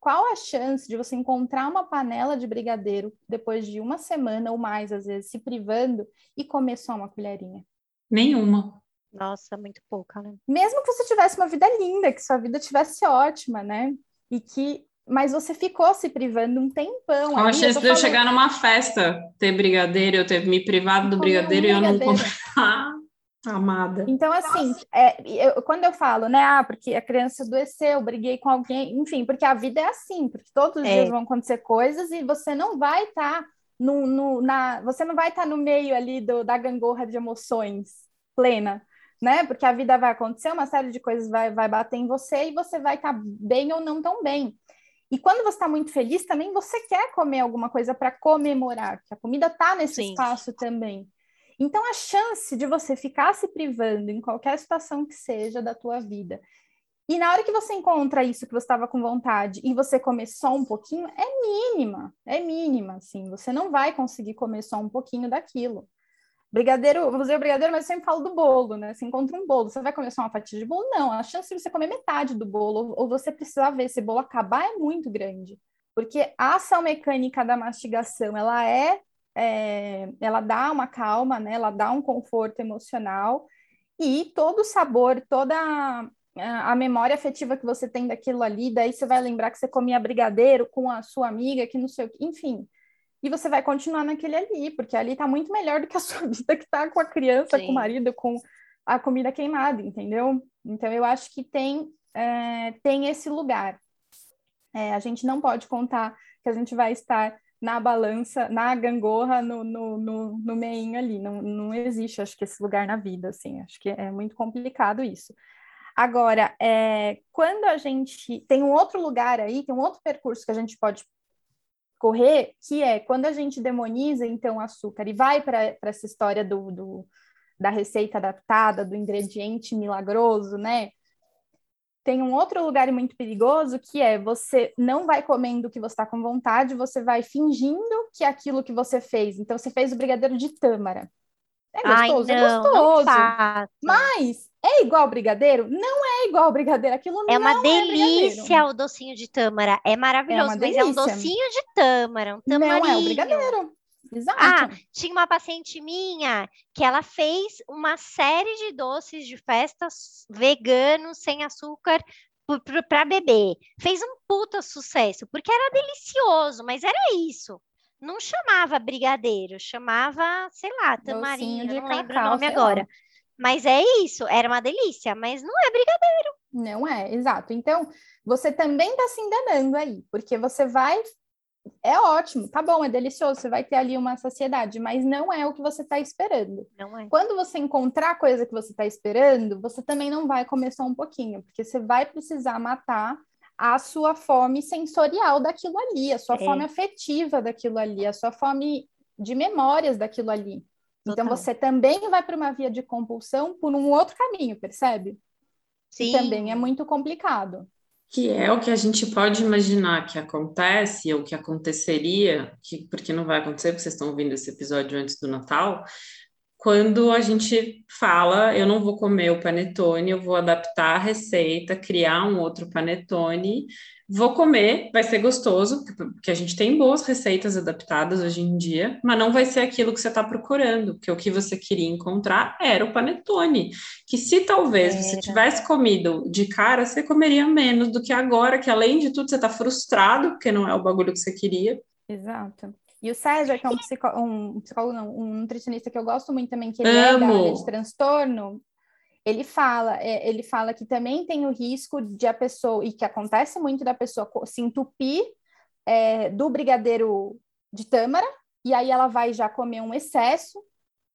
Qual a chance de você encontrar uma panela de brigadeiro depois de uma semana ou mais, às vezes, se privando e comer só uma colherinha? Nenhuma. Nossa, muito pouca, né? Mesmo que você tivesse uma vida linda, que sua vida tivesse ótima, né? E que, mas você ficou se privando um tempão. Qual a chance de eu falando- chegar numa festa, ter brigadeiro, eu ter me privado do Comer um brigadeiro e eu não brigadeiro. <laughs> amada. Então, assim, é, eu- quando eu falo, né, ah, porque a criança adoeceu, briguei com alguém, enfim, porque a vida é assim, porque todos os É. dias vão acontecer coisas e você não vai estar no, no- na, você não vai estar no meio ali do, da gangorra de emoções plena, né? Porque a vida vai acontecer, uma série de coisas vai, vai bater em você e você vai estar bem ou não tão bem. E quando você está muito feliz, também você quer comer alguma coisa para comemorar, porque a comida está nesse Sim. espaço também. Então, a chance de você ficar se privando em qualquer situação que seja da tua vida, e na hora que você encontra isso que você estava com vontade e você comer só um pouquinho, é mínima, é mínima, assim. Você não vai conseguir comer só um pouquinho daquilo. Brigadeiro, vou dizer brigadeiro, mas eu sempre falo do bolo, né? Você encontra um bolo, você vai comer só uma fatia de bolo? Não, a chance de você comer metade do bolo, ou você precisar ver esse bolo acabar é muito grande. Porque a ação mecânica da mastigação, ela é, é, ela dá uma calma, né? Ela dá um conforto emocional e todo o sabor, toda a memória afetiva que você tem daquilo ali, daí você vai lembrar que você comia brigadeiro com a sua amiga, que não sei o que, enfim. E você vai continuar naquele ali, porque ali tá muito melhor do que a <laughs> sua vida que tá com a criança, Sim. com o marido, com a comida queimada, entendeu? Então eu acho que tem, é, tem esse lugar. É, a gente não pode contar que a gente vai estar na balança, na gangorra, no, no, no, no meinho ali. Não, não existe, acho que, esse lugar na vida, assim. Acho que é muito complicado isso. Agora, é, quando a gente tem um outro lugar aí, tem um outro percurso que a gente pode correr, que é quando a gente demoniza, então, o açúcar e vai para essa história do, do, da receita adaptada, do ingrediente milagroso, né? Tem um outro lugar muito perigoso que é você não vai comendo o que você está com vontade, você vai fingindo que é aquilo que você fez. Então, você fez o brigadeiro de tâmara. É Ai, gostoso, é não, não gostoso. faça. Mas é igual brigadeiro? Não é igual brigadeiro. Aquilo É uma não é delícia o docinho de tâmara. É maravilhoso, uma mas é um docinho de tâmara, um Não é o brigadeiro. Exato. Ah, tinha uma paciente minha que ela fez uma série de doces de festas veganos, sem açúcar, para beber. Fez um puta sucesso, porque era delicioso, mas era isso. Não chamava brigadeiro, chamava, sei lá, tamarinho, de não lembro o nome sei lá. agora. Mas é isso, era uma delícia, mas não é brigadeiro. Não é, exato. Então, você também está se enganando aí, porque você vai. É ótimo, tá bom, é delicioso, você vai ter ali uma saciedade, mas não é o que você está esperando. Não é. Quando você encontrar a coisa que você está esperando, você também não vai comer só um pouquinho, porque você vai precisar matar a sua fome sensorial daquilo ali, a sua É. fome afetiva daquilo ali, a sua fome de memórias daquilo ali. Então Total. você também vai para uma via de compulsão por um outro caminho, percebe? Sim. E também é muito complicado. Que é o que a gente pode imaginar que acontece, ou que aconteceria, que, porque não vai acontecer, porque vocês estão ouvindo esse episódio antes do Natal, quando a gente fala, eu não vou comer o panetone, eu vou adaptar a receita, criar um outro panetone, vou comer, vai ser gostoso, porque a gente tem boas receitas adaptadas hoje em dia, mas não vai ser aquilo que você está procurando, porque o que você queria encontrar era o panetone, que se talvez você tivesse comido de cara, você comeria menos do que agora, que além de tudo você está frustrado, porque não é o bagulho que você queria. Exato. E o César, que é um, psicó um psicólogo, não, um nutricionista que eu gosto muito também, que ele é da Amo. área de transtorno, ele fala, é, ele fala que também tem o risco de a pessoa, e que acontece muito da pessoa se entupir é, do brigadeiro de tâmara, e aí ela vai já comer um excesso,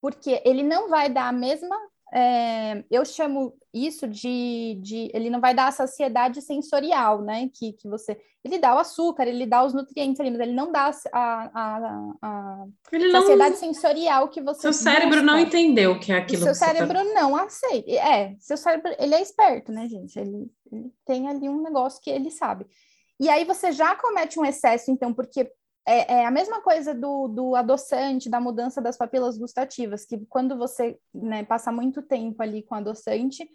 porque ele não vai dar a mesma. É, eu chamo isso de, de. Ele não vai dar a saciedade sensorial, né? Que, que você. Ele dá o açúcar, ele dá os nutrientes ali, mas ele não dá a, a, a Ele não, saciedade sensorial que você. seu cérebro não busca. entendeu o que é aquilo seu que você tá- cérebro não aceita. É, seu cérebro, ele é esperto, né, gente? Ele, ele tem ali um negócio que ele sabe. E aí você já comete um excesso, então, porque é, é a mesma coisa do, do adoçante, da mudança das papilas gustativas, que quando você né, passa muito tempo ali com adoçante,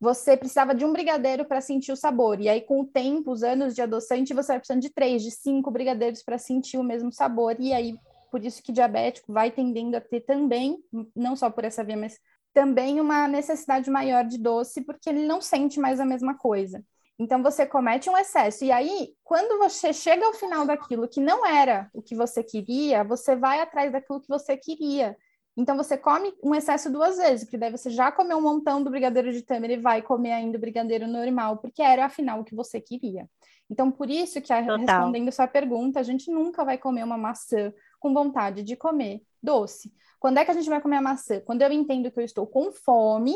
você precisava de um brigadeiro para sentir o sabor. E aí, com o tempo, os anos de adoçante, você vai precisando de três, de cinco brigadeiros para sentir o mesmo sabor. E aí, por isso que diabético vai tendendo a ter também, não só por essa via, mas também uma necessidade maior de doce, porque ele não sente mais a mesma coisa. Então você comete um excesso. E aí, quando você chega ao final daquilo que não era o que você queria, você vai atrás daquilo que você queria. Então você come um excesso duas vezes, porque daí você já comeu um montão do brigadeiro de tâmara e vai comer ainda o brigadeiro normal, porque era afinal o que você queria. Então por isso que a- respondendo sua pergunta, a gente nunca vai comer uma maçã com vontade de comer doce. Quando é que a gente vai comer a maçã? Quando eu entendo que eu estou com fome,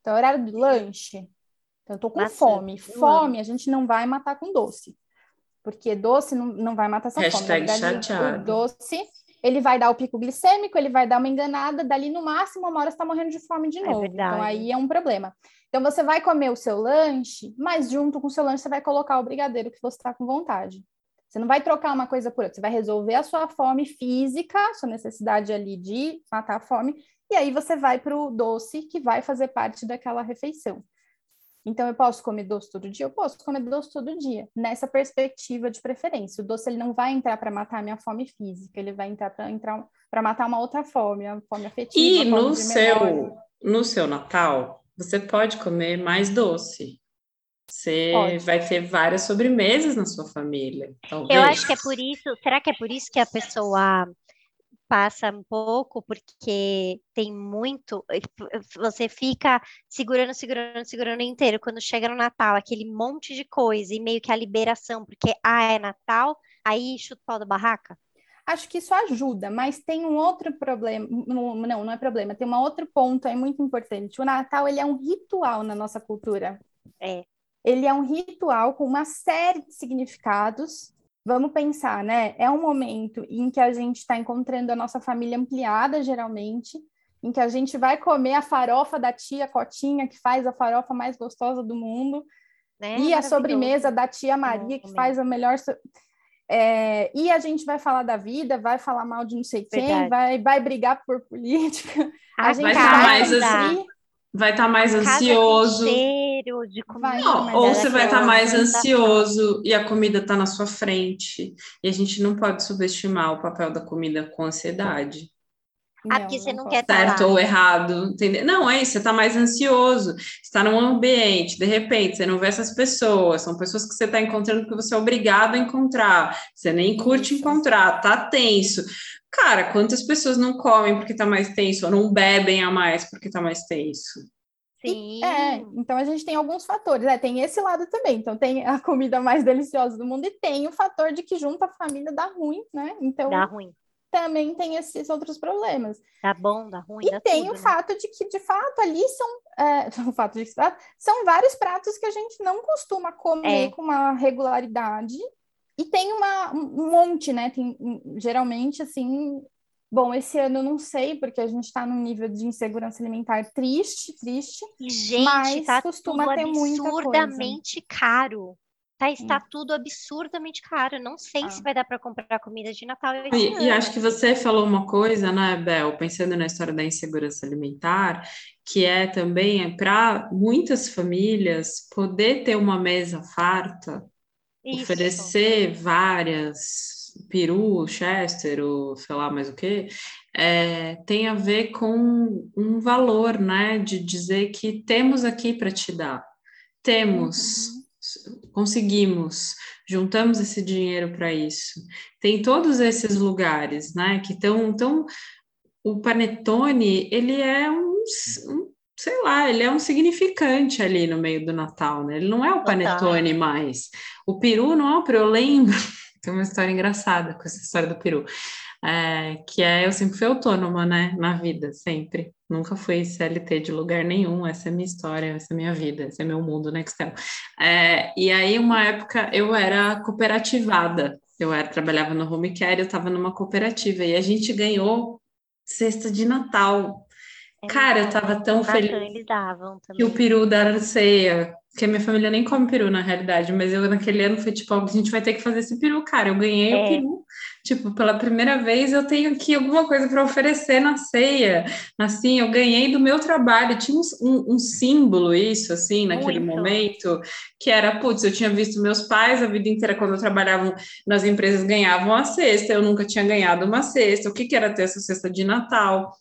então é horário do lanche. Então, eu estou com Maçã, fome. Fome a gente não vai matar com doce. Porque doce não, não vai matar essa fome. Hashtag verdade, chateado. o doce, ele vai dar o pico glicêmico, ele vai dar uma enganada, dali no máximo uma hora você está morrendo de fome de É novo. verdade. então aí é um problema. Então você vai comer o seu lanche, mas junto com o seu lanche você vai colocar o brigadeiro que você está com vontade. Você não vai trocar uma coisa por outra, você vai resolver a sua fome física, sua necessidade ali de matar a fome, e aí você vai para o doce que vai fazer parte daquela refeição. Então, eu posso comer doce todo dia? Eu posso comer doce todo dia, nessa perspectiva de preferência. O doce ele não vai entrar para matar a minha fome física, ele vai entrar para entrar para matar uma outra fome, a fome afetiva. E fome no memória. seu, no seu Natal, você pode comer mais doce. Você Pode. vai ter várias sobremesas na sua família. Talvez. Eu acho que é por isso. Será que é por isso que a pessoa passa um pouco? Porque tem muito. Você fica segurando, segurando, segurando inteiro. Quando chega no Natal, aquele monte de coisa e meio que a liberação, porque ah, é Natal, aí chuta o pau da barraca. Acho que isso ajuda, mas tem um outro problema. Não, não, não é problema. Tem um outro ponto aí muito importante. O Natal, ele é um ritual na nossa cultura. É. Ele é um ritual com uma série de significados. Vamos pensar, né? É um momento em que a gente está encontrando a nossa família ampliada, geralmente, em que a gente vai comer a farofa da tia Cotinha, que faz a farofa mais gostosa do mundo, Né? e a sobremesa da tia Maria, que faz a melhor. so- É, e a gente vai falar da vida, vai falar mal de não sei quem, Verdade. vai, vai brigar por política. A A gente vai vai, estar mais cumprir, Vai estar mais casa com ansioso. cheiro de comida. Não, ou você vai estar aquela mais ansioso e a comida está na sua frente. E a gente não pode subestimar o papel da comida com ansiedade. Ah, porque você não posso. quer tá certo lá. ou errado, entendeu? Não, é isso, você está mais ansioso, está num ambiente, de repente, você não vê essas pessoas, são pessoas que você está encontrando porque você é obrigado a encontrar, você nem curte encontrar, tá tenso. Cara, quantas pessoas não comem porque tá mais tenso, ou não bebem a mais porque tá mais tenso? Sim. É, então a gente tem alguns fatores, né? Tem esse lado também. Então tem a comida mais deliciosa do mundo e tem o fator de que junta a família dá ruim, né? Então Dá ruim. Também tem esses outros problemas. Dá bom, dá ruim, E dá tem tudo, o né? fato de que, de fato, ali são, é, <laughs> o fato de que são vários pratos que a gente não costuma comer É. com uma regularidade. E tem uma, um monte, né? Tem, geralmente, assim. Bom, esse ano eu não sei, porque a gente está num nível de insegurança alimentar triste, triste. E, gente, Mas tá costuma ter muita coisa. absurdamente caro. Tá, está tudo absurdamente caro. Não sei Ah. se vai dar para comprar comida de Natal E, e acho que você falou uma coisa, né, Bel, pensando na história da insegurança alimentar, que é também para muitas famílias poder ter uma mesa farta, Isso. oferecer várias peru, chester, ou sei lá mais o que, tem a ver com um valor, né, de dizer que temos aqui para te dar, temos, conseguimos, juntamos esse dinheiro para isso. Tem todos esses lugares, né, que estão, tão, o panetone, ele é um, um sei lá, ele é um significante ali no meio do Natal, né? Ele não é o panetone mais. O peru não é o peru, eu lembro, <laughs> tem uma história engraçada com essa história do peru, é, que é, eu sempre fui autônoma, né, na vida, sempre. Nunca fui CLT de lugar nenhum, essa é minha história, essa é minha vida, esse é meu mundo no Excel. É, e aí, uma época, eu era cooperativada, eu era, trabalhava no home care, eu estava numa cooperativa, e a gente ganhou cesta de Natal, Cara, eu tava tão feliz eles davam que o também. peru da ceia, que a minha família nem come peru na realidade, mas eu naquele ano foi tipo, a gente vai ter que fazer esse peru, cara. Eu ganhei o É. peru, tipo, pela primeira vez eu tenho aqui alguma coisa para oferecer na ceia. Assim, eu ganhei do meu trabalho, tinha um, um- um símbolo isso, assim, naquele Muito. momento, que era, putz, eu tinha visto meus pais a vida inteira, quando eu trabalhava nas empresas, ganhavam a cesta, eu nunca tinha ganhado uma cesta. O que que era ter essa cesta de Natal?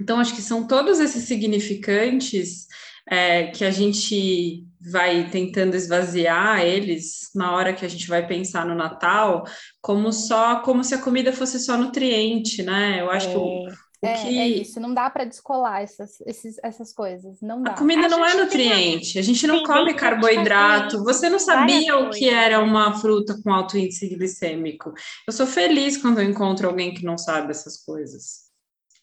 Então, acho que são todos esses significantes é, que a gente vai tentando esvaziar eles na hora que a gente vai pensar no Natal, como só como se a comida fosse só nutriente, né? Eu acho que o, o É, que é isso, não dá para descolar essas, esses, essas coisas, não dá. a comida A não é gente tem a- nutriente, a gente não tem come carboidrato. Você não sabia o que era uma fruta com alto índice glicêmico. Eu sou feliz quando eu encontro alguém que não sabe essas coisas.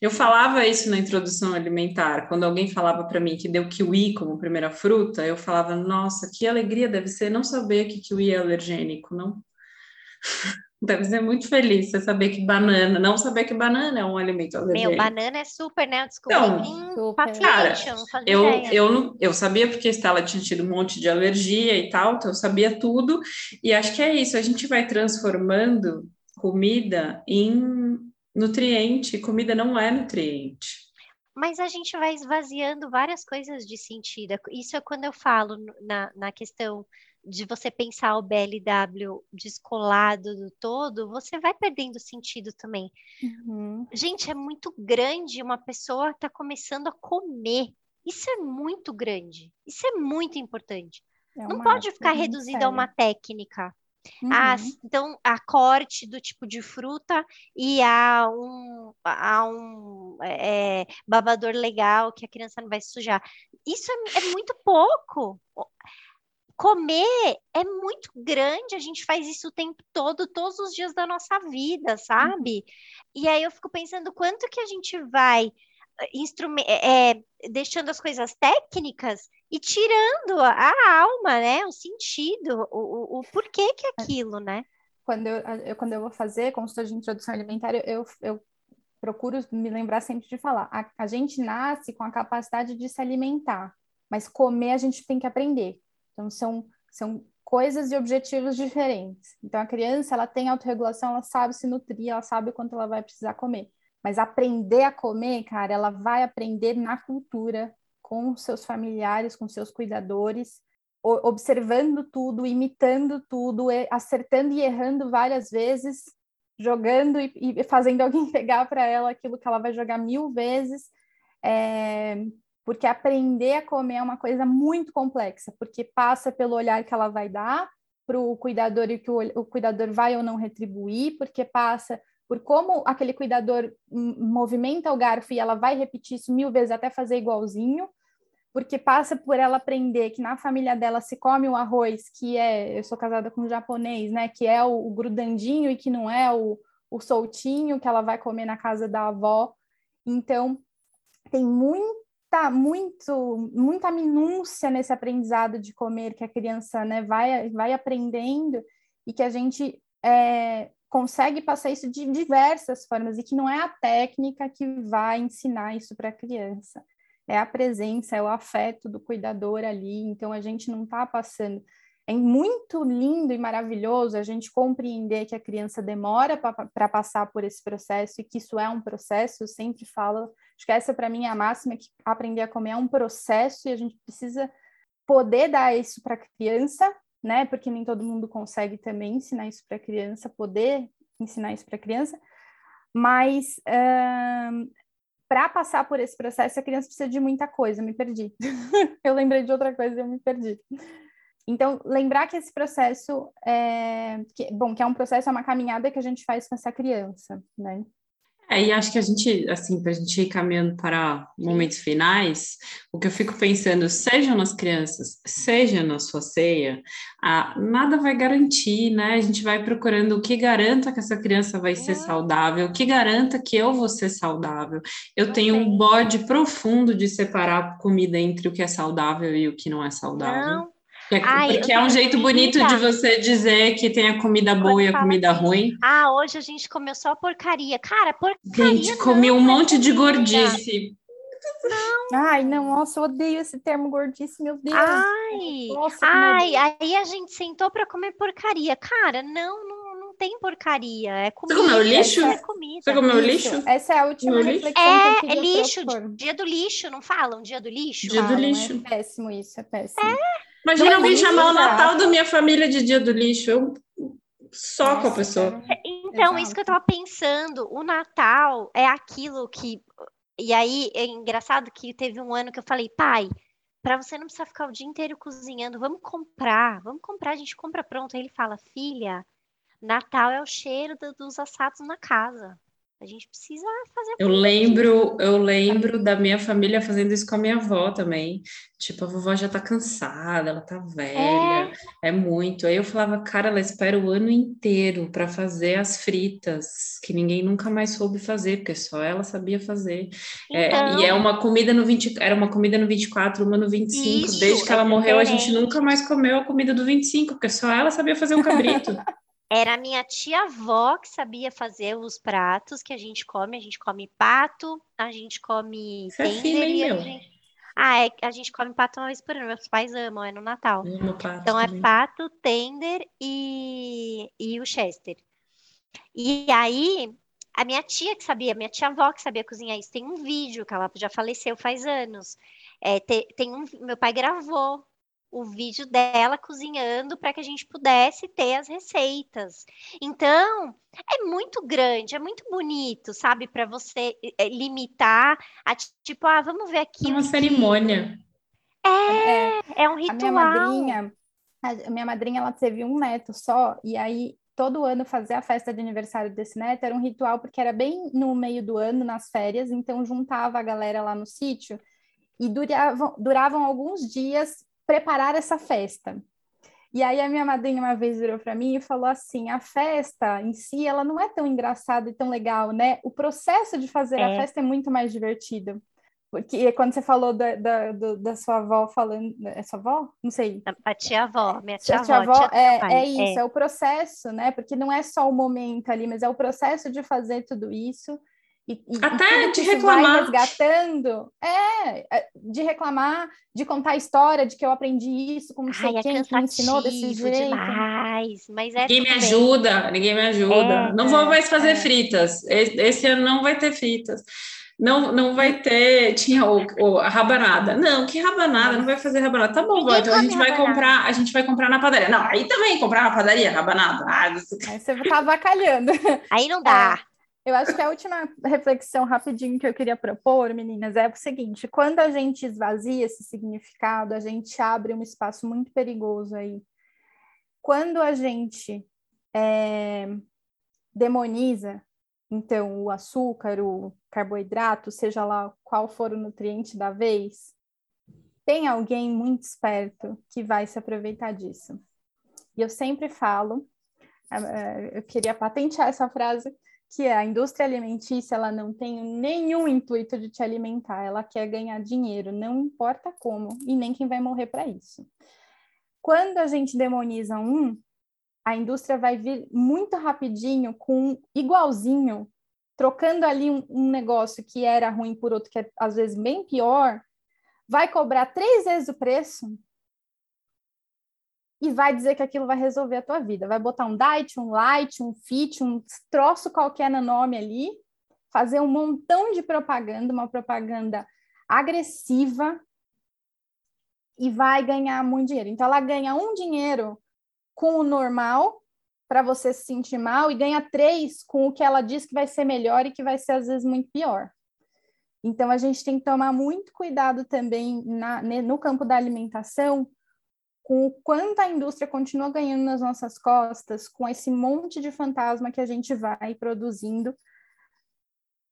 Eu falava isso na introdução alimentar, quando alguém falava para mim que deu kiwi como primeira fruta, eu falava, nossa, que alegria deve ser não saber que kiwi é alergênico, não? <laughs> Deve ser muito feliz você saber que banana, não saber que banana é um alimento alergênico. Meu, banana é super, né? Eu descobri Então, paciente, Cara, eu Eu, eu, não- eu sabia porque a Estela tinha tido um monte de alergia e tal, então eu sabia tudo. E acho que é isso, a gente vai transformando comida em nutriente. Comida não é nutriente. Mas a gente vai esvaziando várias coisas de sentido. Isso é quando eu falo na, na questão de você pensar o BLW descolado do todo, você vai perdendo sentido também. Uhum. Gente, é muito grande uma pessoa tá começando a comer. Isso é muito grande. Isso é muito importante. É Não pode ficar muito reduzida a uma técnica. Uhum. s- então a corte do tipo de fruta e a um, a um é, babador legal que a criança não vai sujar. Isso é, é muito pouco. Comer é muito grande, a gente faz isso o tempo todo, todos os dias da nossa vida, sabe? E aí eu fico pensando quanto que a gente vai é, é, deixando as coisas técnicas e tirando a, alma, né? O sentido, o, o, o porquê que é aquilo, né? Quando eu, eu- quando eu vou fazer consulta de introdução alimentar, eu, eu procuro me lembrar sempre de falar. A, a gente nasce com a capacidade de se alimentar, mas comer a gente tem que aprender. Então, são, são coisas e objetivos diferentes. Então, a criança, ela tem autorregulação, ela sabe se nutrir, ela sabe quanto ela vai precisar comer. Mas aprender a comer, cara, ela vai aprender na cultura, com seus familiares, com seus cuidadores, observando tudo, imitando tudo, acertando e errando várias vezes, jogando e, e fazendo alguém <laughs> pegar para ela aquilo que ela vai jogar mil vezes. É, porque aprender a comer é uma coisa muito complexa, porque passa pelo olhar que ela vai dar para o cuidador e que o, o cuidador vai ou não retribuir, porque passa por como aquele cuidador movimenta o garfo e ela vai repetir isso mil vezes até fazer igualzinho, porque passa por ela aprender que na família dela se come o arroz, que é, eu sou casada com um japonês, né, que é o, o grudandinho e que não é o, o soltinho que ela vai comer na casa da avó. Então, tem muita, muito, muita minúcia nesse aprendizado de comer que a criança, né, vai, vai aprendendo e que a gente é, consegue passar isso de diversas formas e que não é a técnica que vai ensinar isso para a criança é a presença, é o afeto do cuidador ali. Então a gente não está passando. É muito lindo e maravilhoso a gente compreender que a criança demora para passar por esse processo e que isso é um processo. Eu sempre falo, acho que essa para mim é a máxima que aprender a comer é um processo e a gente precisa poder dar isso para a criança, né? Porque nem todo mundo consegue também ensinar isso para a criança, poder ensinar isso para a criança. Mas hum, para passar por esse processo, a criança precisa de muita coisa. Me perdi. <laughs> eu lembrei de outra coisa e eu me perdi. Então, lembrar que esse processo é, que, bom, que é um processo, é uma caminhada que a gente faz com essa criança, né? É, e acho que a gente, assim, para a gente ir caminhando para momentos finais, o que eu fico pensando, seja nas crianças, seja na sua ceia, ah, nada vai garantir, né? A gente vai procurando o que garanta que essa criança vai ser saudável, o que garanta que eu vou ser saudável. Eu tenho um bode profundo de separar comida entre o que é saudável e o que não é saudável. Não. É, Ai, porque é um jeito bonito de comida. você dizer que tem a comida boa e a comida assim, ruim. Ah, hoje a gente comeu só porcaria. Cara, porcaria Gente, comi não um é monte de gordice. Ai, não, nossa, eu odeio esse termo gordice, meu Deus. Ai, Nossa, ai, aí a gente sentou para comer porcaria. Cara, não, não, não tem porcaria. É comida. comeu lixo? É comida. Você comeu lixo? Essa é a última lixo? reflexão que eu É, é lixo. propor. Dia do lixo, não falam? Dia do lixo? Dia do Falam, lixo. É péssimo isso, é péssimo. Imagina Não, alguém chamar o exato. Natal da minha família de dia do lixo. Eu só com a pessoa. cara. Então, isso que eu Exato. tava pensando, o Natal é aquilo que. E aí, é engraçado que teve um ano que eu falei, pai, para você não precisar ficar o dia inteiro cozinhando, vamos comprar, vamos comprar, a gente compra pronto. Aí ele fala, filha, Natal é o cheiro do- dos assados na casa. A gente precisa fazer Eu lembro, eu lembro da minha família fazendo isso com a minha avó também. Tipo, a vovó já tá cansada, ela tá velha, é muito. Aí eu falava, cara, ela espera o ano inteiro para fazer as fritas, que ninguém nunca mais soube fazer, porque só ela sabia fazer. É, Então, e é uma comida no 20, era uma comida no 24, uma no 25. Isso, Desde que é ela morreu, a gente nunca mais comeu a comida do 25, porque só ela sabia fazer o cabrito. <laughs> Era a minha tia-avó que sabia fazer os pratos que a gente come. A gente come pato, a gente come Você é tender e a gente... Ah, é, a gente come pato uma vez por ano. Meus pais amam, é no Natal. Pato Então é também. pato, tender e, e o chester. E aí, a minha tia que sabia, minha tia-avó que sabia cozinhar isso, tem um vídeo que ela já faleceu faz anos. É, te- tem um, meu pai gravou o vídeo dela cozinhando para que a gente pudesse ter as receitas. Então, é muito grande, é muito bonito, sabe? Para você eh, limitar a tipo, ah, vamos ver aqui É uma cerimônia. É, É um a minha ritual. madrinha, a minha madrinha ela teve um neto só, e aí todo ano fazer a festa de aniversário desse neto era um ritual, porque era bem no meio do ano, nas férias, então juntava a galera lá no sítio e duravam, duravam alguns dias preparar essa festa. E aí a minha madrinha uma vez virou para mim e falou assim: a festa em si ela não é tão engraçada e tão legal, né? O processo de fazer é. a festa é muito mais divertido. Porque quando você falou da, da, da sua avó falando. É sua avó? Não sei. A, tia-avó, minha tia-avó. Tia avó, tia é, é isso, é. é o processo, né? Porque não é só o momento ali, mas é o processo de fazer tudo isso. E, Até e de reclamar. resgatando. É, é, de reclamar, de contar a história de que eu aprendi isso, como sei Ai, é quem que me ensinou desse jeito. Demais, mas é ninguém me ajuda, ninguém me ajuda. É, não vou mais fazer é. fritas. Esse ano não vai ter fritas não, não vai ter, tinha o, o, a rabanada. Não, que rabanada, não vai fazer rabanada. Tá bom, então a gente vai rabanada. comprar, a gente vai comprar na padaria. Não, aí também comprar na padaria, rabanada. Ah, aí você tá avacalhando. Aí não dá. É, eu acho que a última reflexão rapidinho que eu queria propor, meninas, é o seguinte: quando a gente esvazia esse significado, a gente abre um espaço muito perigoso aí. Quando a gente é, demoniza então, o açúcar, o carboidrato, seja lá qual for o nutriente da vez, tem alguém muito esperto que vai se aproveitar disso. E eu sempre falo, eh, eh, eu queria patentear essa frase, que é a indústria alimentícia, ela não tem nenhum intuito de te alimentar, ela quer ganhar dinheiro, não importa como, e nem quem vai morrer para isso. Quando a gente demoniza um, a indústria vai vir muito rapidinho com igualzinho, trocando ali um, um, negócio que era ruim por outro que é às vezes bem pior, vai cobrar três vezes o preço e vai dizer que aquilo vai resolver a tua vida. Vai botar um diet, um light, um fit, um troço qualquer no nome ali, fazer um montão de propaganda, uma propaganda agressiva e vai ganhar muito dinheiro. Então ela ganha um dinheiro com o normal para você se sentir mal e ganha três com o que ela diz que vai ser melhor e que vai ser às vezes muito pior. Então a gente tem que tomar muito cuidado também na, no campo da alimentação com o quanto a indústria continua ganhando nas nossas costas, com esse monte de fantasma que a gente vai produzindo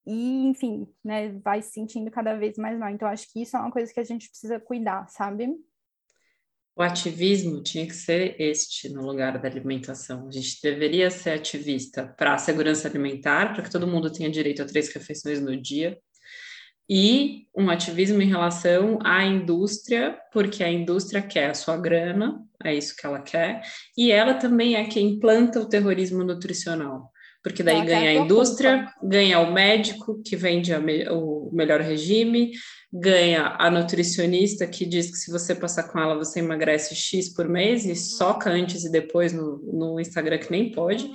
e, enfim, né, vai se sentindo cada vez mais mal. Então, acho que isso é uma coisa que a gente precisa cuidar, sabe? O ativismo tinha que ser este no lugar da alimentação. A gente deveria ser ativista para a segurança alimentar, para que todo mundo tenha direito a três refeições no dia, e um ativismo em relação à indústria, porque a indústria quer a sua grana, é isso que ela quer, e ela também é quem implanta o terrorismo nutricional porque daí ela ganha a indústria, ganha o médico que vende me o melhor regime, ganha a nutricionista que diz que se você passar com ela você emagrece X por mês e soca antes e depois no, no Instagram que nem pode. Uhum.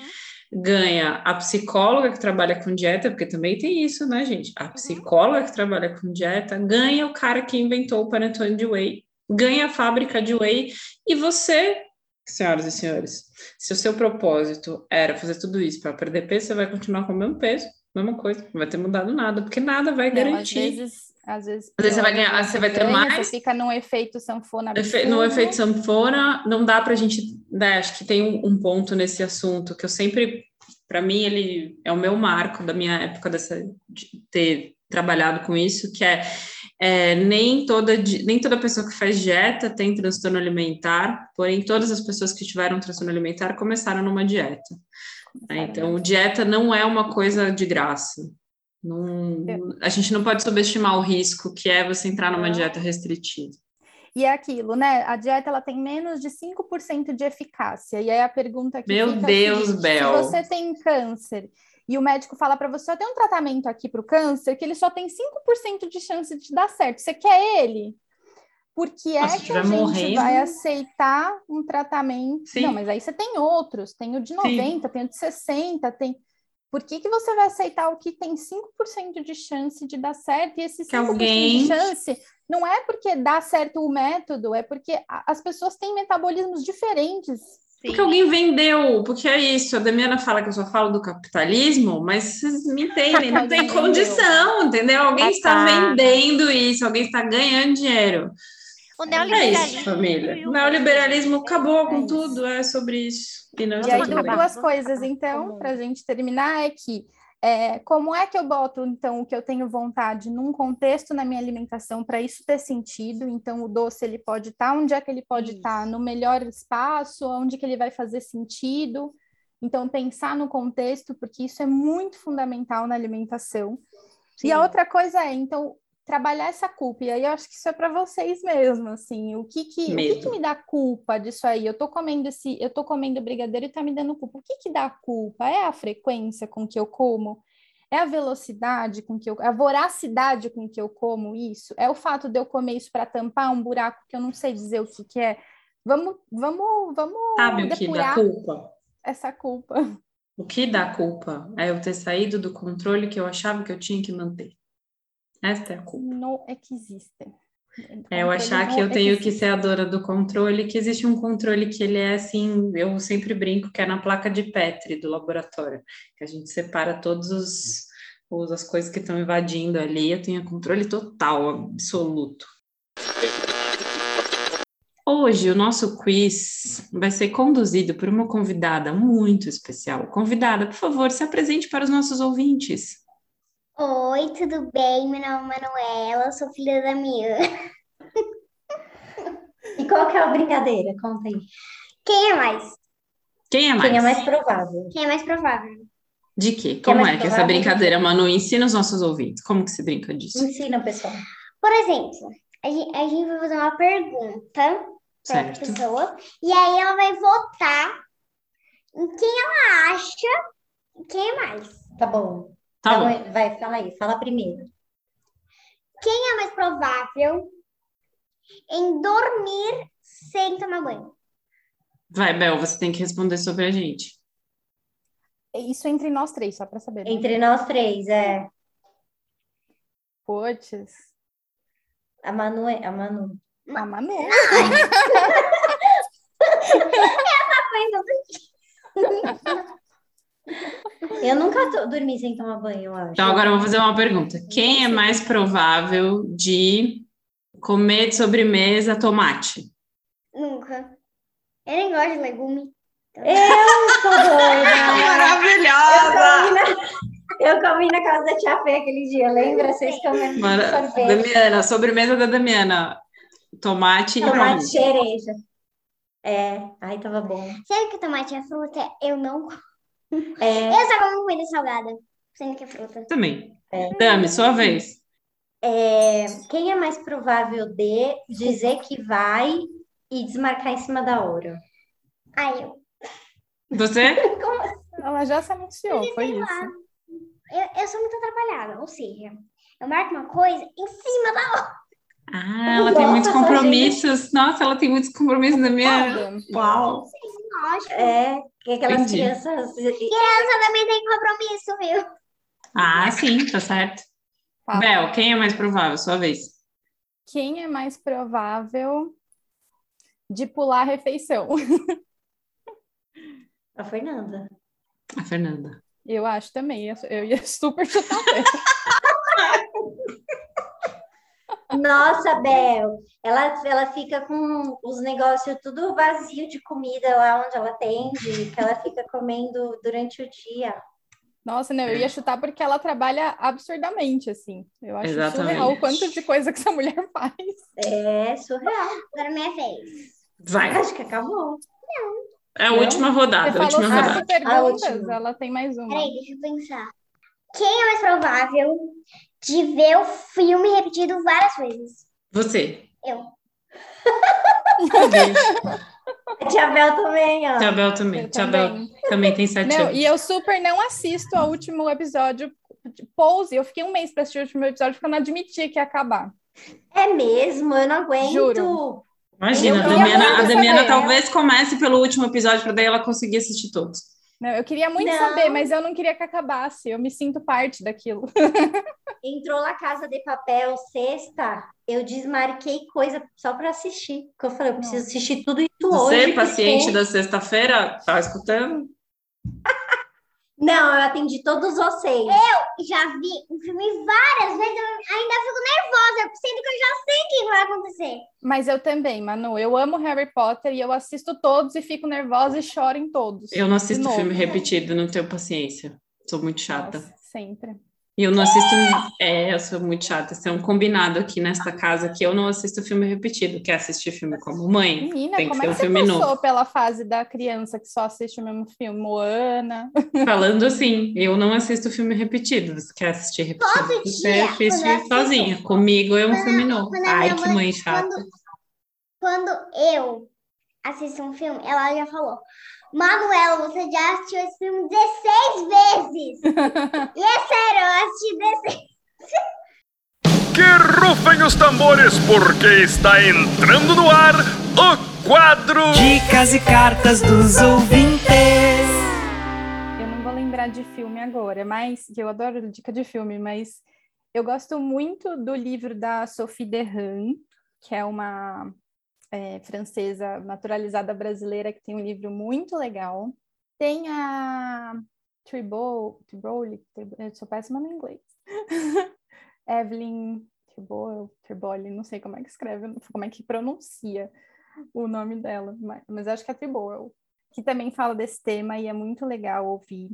Ganha a psicóloga que trabalha com dieta, porque também tem isso, né, gente? A uhum. psicóloga que trabalha com dieta, ganha o cara que inventou o panetone de whey, ganha a fábrica de whey, e você senhoras e senhores, se o seu propósito era fazer tudo isso para perder peso, você vai continuar com o mesmo peso, mesma coisa, não vai ter mudado nada, porque nada vai garantir. Não, às vezes, às vezes, às vezes você vai ganhar, você vai ter ganha, mais. Você fica num efeito sanfona. Efe, no efeito sanfona, não dá para a gente. Né, acho que tem um, um ponto nesse assunto que eu sempre, para mim, ele é o meu marco da minha época dessa, de ter trabalhado com isso, que é é, nem, toda, nem toda pessoa que faz dieta tem transtorno alimentar, porém, todas as pessoas que tiveram transtorno alimentar começaram numa dieta. Né? Então, dieta não é uma coisa de graça. Não, a gente não pode subestimar o risco que é você entrar numa dieta restritiva. E é aquilo, né? A dieta ela tem menos de 5% de eficácia. E aí a pergunta que Meu fica Deus, Bel. Se você tem câncer e o médico fala para você, tem um tratamento aqui para o câncer que ele só tem 5% de chance de dar certo. Você quer ele? Porque é Nossa, que a gente morrendo... vai aceitar um tratamento. Sim. Não, mas aí você tem outros, tem o de 90, Sim. tem o de 60, tem. Por que, que você vai aceitar o que tem 5% de chance de dar certo? E esse 5% alguém... de chance não é porque dá certo o método, é porque as pessoas têm metabolismos diferentes. Sim. Porque alguém vendeu, porque é isso, a Damiana fala que eu só falo do capitalismo, mas vocês me entendem, não <laughs> tem condição, entendeu? Alguém está vendendo isso, alguém está ganhando dinheiro. O É neoliberalismo. isso, família. O neoliberalismo acabou com É tudo, é sobre isso. E não E aí, duas coisas, então, para a gente terminar, é que é, como é que eu boto, então, o que eu tenho vontade num contexto na minha alimentação para isso ter sentido? Então, o doce, ele pode estar onde é que ele pode estar? Isso. No melhor espaço, onde que ele vai fazer sentido? Então, pensar no contexto, porque isso é muito fundamental na alimentação. E a Sim. outra coisa é, então, trabalhar essa culpa. E aí eu acho que isso é para vocês mesmo, assim, o que que, o que que me dá culpa disso aí? Eu tô comendo esse, eu tô comendo brigadeiro e tá me dando culpa. O que que dá culpa? É a frequência com que eu como? É a velocidade com que eu, a voracidade com que eu como isso? É o fato de eu comer isso para tampar um buraco que eu não sei dizer o que que é? Vamos, vamos, vamos Sabe o que dá depurar culpa? essa culpa. O que dá culpa é eu ter saído do controle que eu achava que eu tinha que manter. Esta é a culpa. Não existe. É eu achar que eu tenho que ser a dona do controle, que existe um controle que ele é assim, eu sempre brinco que é na placa de Petri do laboratório, que a gente separa todos os, os as coisas que estão invadindo ali, eu tenho controle total, absoluto. Hoje o nosso quiz vai ser conduzido por uma convidada muito especial. Convidada, por favor, se apresente para os nossos ouvintes. Oi, tudo bem? Meu nome é Manuela, sou filha da Mia. E qual que é a brincadeira? Conta aí. Quem é mais? Quem é mais? Quem é mais provável? Quem é mais provável? De quê? É Como mais é que essa provável? brincadeira, Manu? Ensina os nossos ouvintes. Como que se brinca disso? Ensina, pessoal. Por exemplo, a gente, a gente vai fazer uma pergunta para Certo. pessoa e aí ela vai votar em quem ela acha quem é mais. Tá bom. Tá Então, bom. Vai, fala aí. Fala primeiro. Quem é mais provável em dormir sem tomar banho? Vai, Bel, você tem que responder sobre a gente. Isso entre nós três, só para saber. né? Entre nós três, é. Puts, A Manu é. A Manu. a Manu. <laughs> <laughs> Eu nunca to- dormi sem tomar banho, eu acho. Então, agora eu vou fazer uma pergunta. Quem é mais provável de comer de sobremesa tomate? Nunca. Eu nem gosto de legume. Eu sou doida! <laughs> Maravilhosa! Eu comi na casa da tia Fê aquele dia, lembra? Vocês comendo Mara- sorvete. Damiana, sobremesa da Damiana. Tomate e Tomate pronto. cereja. É, ai, tava bom. Sabe que tomate é fruta? Eu não como. É, Eu só como comida salgada, sendo que é fruta. Também. É. Dami, sua vez. é, quem é mais provável de dizer que vai e desmarcar em cima da hora? Aí eu. Você? <laughs> Ela já se anunciou, foi sei lá. isso. Eu, eu sou muito atrapalhada, ou seja, eu marco uma coisa em cima da outra. Ah, ela tem Nossa, muitos só compromissos. Nossa, ela tem muitos compromissos na minha. Uau! Lógico. É, que aquelas Entendi. crianças. Criança também tem compromisso, viu? Ah, sim, tá certo. Fala. Bel, quem é mais provável? Sua vez. Quem é mais provável de pular a refeição? <laughs> A Fernanda. A Fernanda. Eu acho também. eu- ia super chutar. <laughs> Nossa, Bel, ela, ela fica com os negócios tudo vazio de comida lá onde ela atende, que ela fica comendo durante o dia. Nossa, não, eu ia chutar porque ela trabalha absurdamente, assim. Eu acho Exatamente. surreal o quanto de coisa que essa mulher faz. É surreal. Agora é minha vez. Vai. Acho que acabou. É a Não? última Você rodada, a falou última cinco rodada. A perguntas, última. ela tem mais uma. Peraí, deixa eu pensar. Quem é mais provável de ver o filme repetido várias vezes? Você. Eu. A Tia Bel também, ó. Tia Bel também. Eu Tia Bel também. também tem sete Não, anos. e eu super não assisto ao último episódio. Pose, eu fiquei um mês para assistir o último episódio porque eu não admitia que ia acabar. É mesmo, eu não aguento. Juro. Imagina, Eu a Damiana, a Damiana talvez comece pelo último episódio, para daí ela conseguir assistir todos. Não, eu queria muito Não. saber, mas eu não queria que acabasse. Eu me sinto parte daquilo. <laughs> Entrou na Casa de Papel sexta, eu desmarquei coisa só para assistir. Porque eu falei, eu preciso assistir tudo isso hoje. Você, paciente porque- da sexta-feira, tá escutando? <laughs> Não, eu atendi todos vocês. Já vi um filme várias vezes, eu ainda fico nervosa, sendo que eu já sei que que vai acontecer. Mas eu também, Manu. Eu amo Harry Potter e eu assisto todos e fico nervosa e choro em todos. Eu não assisto filme repetido, não tenho paciência. Sou muito chata. Nossa, sempre. E eu não assisto. É, eu sou muito chata. Isso é um combinado aqui nesta casa que eu não assisto filme repetido. Quer assistir filme como mãe? Menina, Tem que como ser é um que você filme passou novo. pela fase da criança que só assiste o mesmo filme? Moana. <laughs> Falando assim, eu não assisto filme repetido. Você quer assistir repetido? Todo Você dia, assiste quando assisto- sozinha. Comigo é um Quando- filme novo. quando a Ai, que mãe- mãe chata. Quando eu assisto um filme, ela já falou: Manuela, você já assistiu esse filme 16 vezes. <laughs> e é sério, eu assisti 16. Que rufem os tambores, porque está entrando no ar o quadro Dicas e cartas dos ouvintes. Eu não vou lembrar de filme agora, mas eu adoro dica de filme, mas eu gosto muito do livro da Sophie Derham, que é uma é, francesa naturalizada brasileira que tem um livro muito legal. Tem a Tribol, Triboli, eu sou péssima no inglês. <laughs> Evelyn Tribol, Triboli, não sei como é que escreve, como é que pronuncia o nome dela, mas, mas acho que é Tribol, que também fala desse tema e é muito legal ouvir.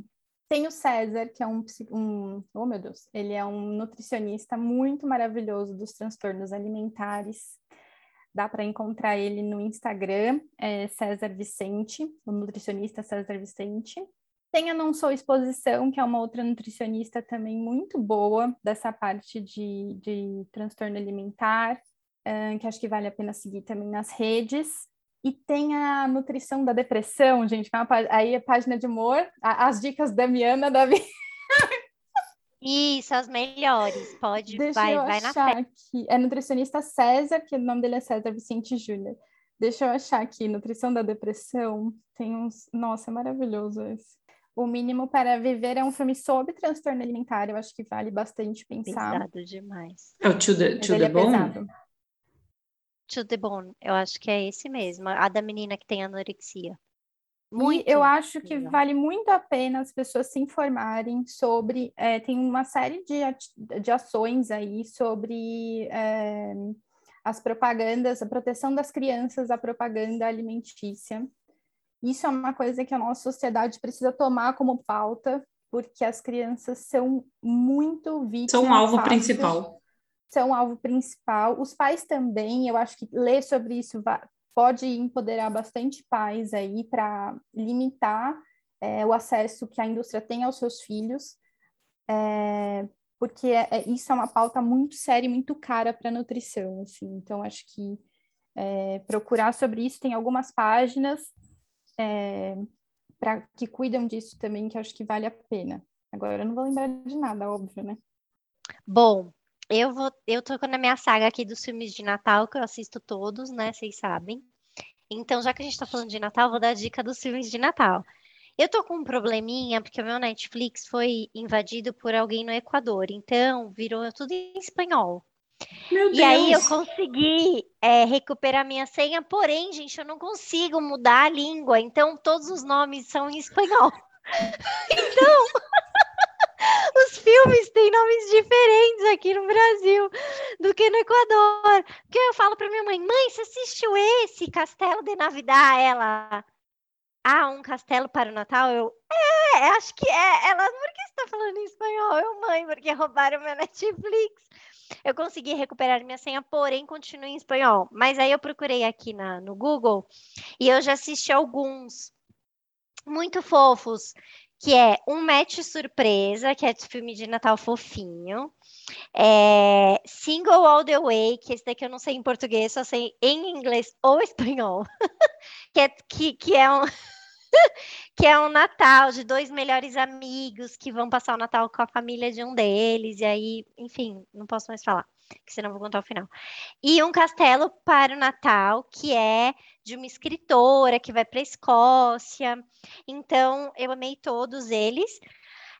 Tem o César, que é um, um, oh meu Deus, ele é um nutricionista muito maravilhoso dos transtornos alimentares. Dá para encontrar ele no Instagram, é César Vicente, o nutricionista César Vicente. Tem a Não Sou Exposição, que é uma outra nutricionista também muito boa dessa parte de, de transtorno alimentar, ah, que acho que vale a pena seguir também nas redes. E tem a nutrição da depressão, gente, que é uma aí é página de humor, a- as dicas da Miana da Vi- Isso, as melhores. Pode, Deixa vai, eu vai na achar fé. aqui. É nutricionista César, que o nome dele é César Vicente Júnior. Deixa eu achar aqui, nutrição da depressão. Tem uns. Nossa, é maravilhoso esse. O Mínimo para Viver é um filme sobre transtorno alimentar. Eu acho que vale bastante pensar. Pesado demais. É o To The, to the é Bone? pesado. To the Bone, eu acho que é esse mesmo. A da menina que tem anorexia. E Muito. eu acho que legal. vale muito a pena as pessoas se informarem sobre. eh, tem uma série de, de ações aí sobre eh, as propagandas, a proteção das crianças, a propaganda alimentícia. Isso é uma coisa que a nossa sociedade precisa tomar como pauta, porque as crianças são muito vítimas. São um alvo fáceis principal. são alvo principal. Os pais também, eu acho que ler sobre isso pode empoderar bastante pais aí para limitar é, o acesso que a indústria tem aos seus filhos, é, porque é- é- isso é uma pauta muito séria e muito cara para nutrição, assim. Então, acho que é, procurar sobre isso tem algumas páginas é, pra, que cuidam disso também, que acho que vale a pena. Agora, eu não vou lembrar de nada, óbvio, né? Bom, eu vou, eu tô na minha saga aqui dos filmes de Natal, que eu assisto todos, né? Vocês sabem. Então, já que a gente tá falando de Natal, vou dar a dica dos filmes de Natal. Eu tô com um probleminha, porque o meu Netflix foi invadido por alguém no Equador, então virou tudo em espanhol. Meu E aí eu Deus! consegui é, recuperar minha senha, porém, gente, eu não consigo mudar a língua, então todos os nomes são em espanhol. <laughs> Então, os filmes têm nomes diferentes aqui no Brasil do que no Equador. Porque eu falo para minha mãe, mãe, você assistiu esse Castelo de Navidad? Ela, ah, um castelo para o Natal? Eu, é, acho que é. Ela, por que você está falando em espanhol? Eu, mãe, porque roubaram meu Netflix. Eu consegui recuperar minha senha, porém continua em espanhol. Mas aí eu procurei aqui na, no Google e eu já assisti alguns muito fofos, que é Um Match Surpresa, que é de filme de Natal fofinho. É, Single All the Way, que esse daqui eu não sei em português, só sei em inglês ou espanhol. <laughs> que, é, que, que é um. <laughs> que é um Natal de dois melhores amigos que vão passar o Natal com a família de um deles, e aí, enfim, não posso mais falar, que senão vou contar o final. E um castelo para o Natal, que é de uma escritora que vai para a Escócia. Então, eu amei todos eles.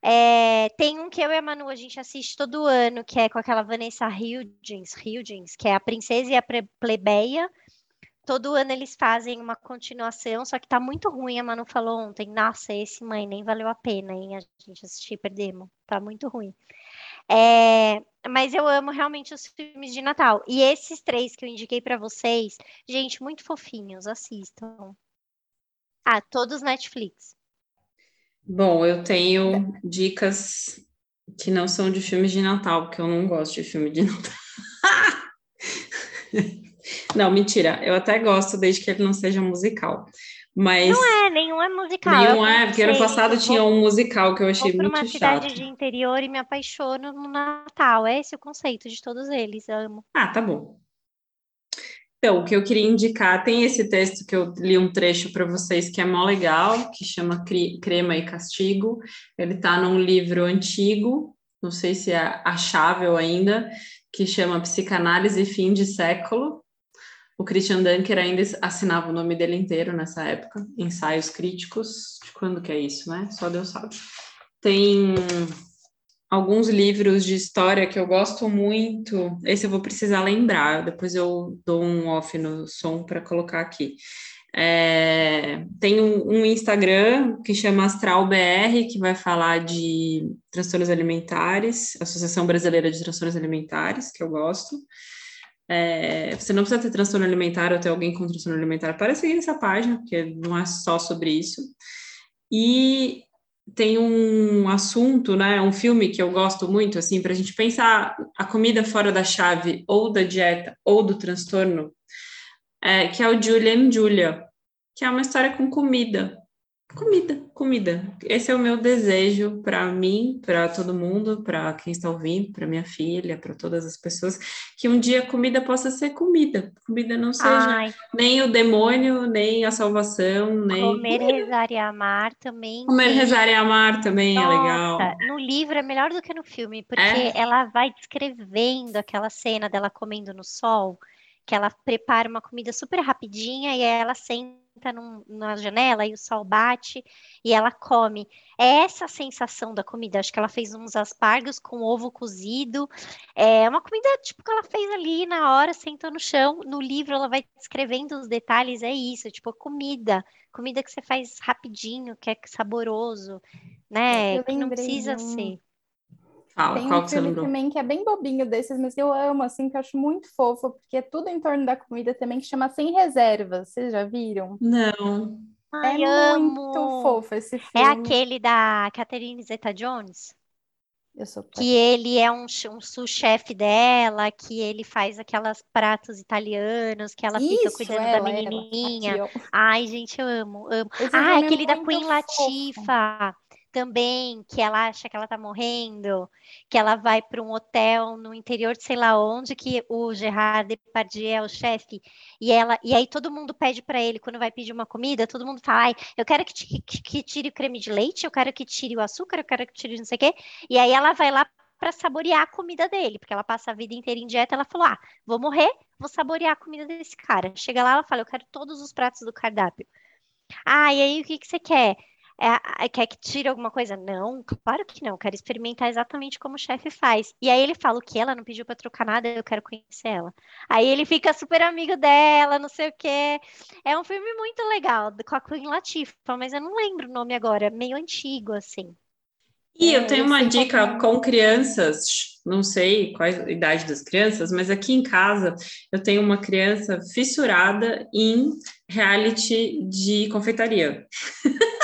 É, tem um que eu e a Manu a gente assiste todo ano, que é com aquela Vanessa Hudgens, Hudgens que é a Princesa e a Plebeia. Todo ano eles fazem uma continuação, só que tá muito ruim. A Manu falou ontem, nossa, esse mãe nem valeu a pena, hein? A gente assistir, perdemos. Tá muito ruim. É, mas eu amo realmente os filmes de Natal. E esses três que eu indiquei para vocês, gente, muito fofinhos, assistam. Ah, todos Netflix. Bom, eu tenho dicas que não são de filmes de Natal, porque eu não gosto de filme de Natal. <laughs> não, mentira. Eu até gosto desde que ele não seja musical. Mas Não é, nenhum é musical. nenhum é, porque ano passado tinha um musical que eu achei muito uma cidade chato. de interior e me apaixono no Natal. É esse o conceito de todos eles. Amo. Ah, tá bom. Então, o que eu queria indicar, tem esse texto que eu li um trecho para vocês que é mó legal, que chama Crema e Castigo. Ele está num livro antigo, não sei se é achável ainda, que chama Psicanálise Fim de Século. O Christian Dunker ainda assinava o nome dele inteiro nessa época, Ensaios Críticos. De quando que é isso, né? Só Deus sabe. Tem alguns livros de história que eu gosto muito. Esse eu vou precisar lembrar, depois eu dou um off no som para colocar aqui. É, tem um, um Instagram que chama Astral BR, que vai falar de transtornos alimentares, Associação Brasileira de Transtornos Alimentares, que eu gosto. É, você não precisa ter transtorno alimentar ou ter alguém com transtorno alimentar para seguir essa página, porque não é só sobre isso. E tem um assunto, né, um filme que eu gosto muito, assim, para a gente pensar a comida fora da chave, ou da dieta, ou do transtorno, é, que é o Julian Julia, que é uma história com comida. Comida, comida. Esse é o meu desejo para mim, para todo mundo, para quem está ouvindo, para minha filha, para todas as pessoas, que um dia comida possa ser comida. Comida não seja Ai, nem o demônio, nem a salvação, nem comer, rezar e amar também. comer, tem- rezar e amar também é legal. Nossa, no livro é melhor do que no filme, porque É? ela vai descrevendo aquela cena dela comendo no sol, que ela prepara uma comida super rapidinha e aí ela senta num- na janela e o sol bate e ela come. É essa a sensação da comida. Acho que ela fez uns aspargos com ovo cozido. É uma comida tipo que ela fez ali na hora, sentou no chão. No livro ela vai descrevendo os detalhes, é isso, tipo comida. Comida que você faz rapidinho, que é saboroso, né? Que não precisa um- ser. Fala, Tem qual um filme também que é bem bobinho desses, mas eu amo, assim, que eu acho muito fofo, porque é tudo em torno da comida também, que chama Sem Reservas. Vocês já viram? Não. Ai, é amo! muito fofo esse É filme. aquele da Catherine Zeta-Jones, Eu sou que ele é um, um sous-chefe dela, que ele faz aquelas pratos italianos, que ela fica Isso, cuidando ela, da ela. menininha. Ó. Ai, gente, eu amo, amo. Esse Ah, é aquele da Queen fofo. Latifah também, que ela acha que ela tá morrendo, que ela vai para um hotel no interior de sei lá onde, que o Gerard Depardieu é o chefe, e ela e aí todo mundo pede para ele, quando vai pedir uma comida, todo mundo fala, ai, eu quero que, que- que tire o creme de leite, eu quero que tire o açúcar, eu quero que tire não sei o quê, e aí ela vai lá para saborear a comida dele, porque ela passa a vida inteira em dieta, ela falou, ah, vou morrer, vou saborear a comida desse cara. Chega lá, ela fala, eu quero todos os pratos do cardápio. Ah, e aí o que que você quer? É, quer que tire alguma coisa? Não, claro que não. Quero experimentar exatamente como o chefe faz. E aí ele fala o que ela não pediu para trocar nada, eu quero conhecer ela. Aí ele fica super amigo dela, não sei o quê. É um filme muito legal, com a Queen Latifah, mas eu não lembro o nome agora, meio antigo assim. E eu É, tenho uma dica é. com crianças, não sei qual a idade das crianças, mas aqui em casa eu tenho uma criança fissurada em reality de confeitaria. <laughs>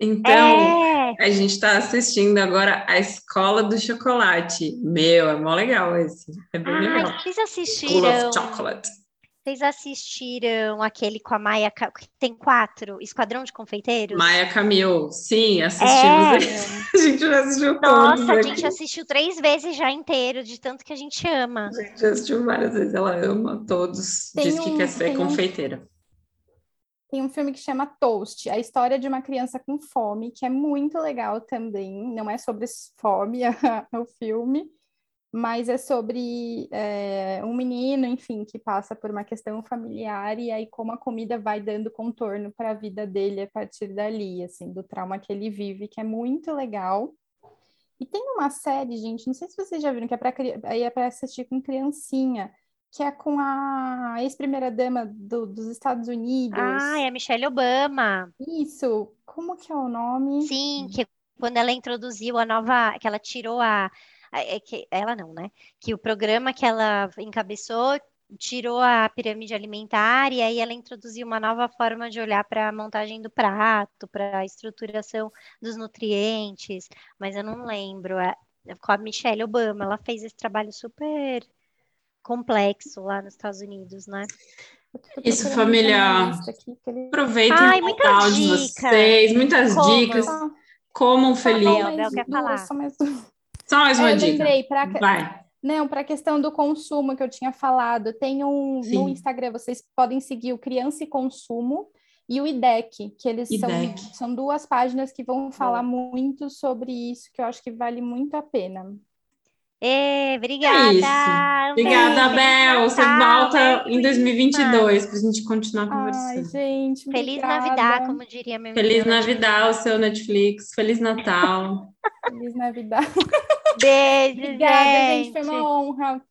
Então, É, a gente está assistindo agora a Escola do Chocolate. Meu, é mó legal esse. É bem legal. ai, vocês School assistiram? of Chocolate. Vocês assistiram aquele com a Maia, tem quatro, Esquadrão de Confeiteiros? Maia Camil. Sim, assistimos. É, <laughs> A gente já assistiu todos Nossa, a aqui. gente assistiu três vezes já inteiro, de tanto que a gente ama. A gente já assistiu várias vezes. Ela ama todos. Tem Diz que um- quer ser tem um- confeiteira. Tem um filme que chama Toast, a história de uma criança com fome, que é muito legal também. Não é sobre fome <laughs> o filme, mas é sobre é, um menino, enfim, que passa por uma questão familiar e aí como a comida vai dando contorno para a vida dele a partir dali, assim, do trauma que ele vive, que é muito legal. E tem uma série, gente, não sei se vocês já viram, que é para é assistir com criancinha, que é com a ex-primeira-dama do- dos Estados Unidos. Ah, é a Michelle Obama. Isso, como que é o nome? Sim, que quando ela introduziu a nova, que ela tirou a, a- é que ela não, né? Que o programa que ela encabeçou tirou a pirâmide alimentar e aí ela introduziu uma nova forma de olhar para a montagem do prato, para a estruturação dos nutrientes, mas eu não lembro. É, com a Michelle Obama, ela fez esse trabalho super complexo lá nos Estados Unidos, né? Isso, família. Aproveitem Ai, o muitas Natal de dicas. vocês, muitas Como? dicas. Ah, Comam só feliz. Bel, mais duas, falar. só mais. Só mais uma eu dica. lembrei, pra, Vai. não, para a questão do consumo que eu tinha falado, tem um Sim. no Instagram, vocês podem seguir o Criança e Consumo e o IDEC, que eles são, IDEC. são duas páginas que vão falar muito sobre isso, que eu acho que vale muito a pena. Ê, obrigada! É isso. Obrigada, beijo, Bel. Feliz Você volta em 2022 para a gente continuar Ai, conversando. gente, Feliz obrigada. Navidad, como diria meu Feliz menino Navidad, o seu Netflix. Feliz Natal. <laughs> Feliz Navidad. Beijo, Obrigada, gente. gente. Foi uma honra.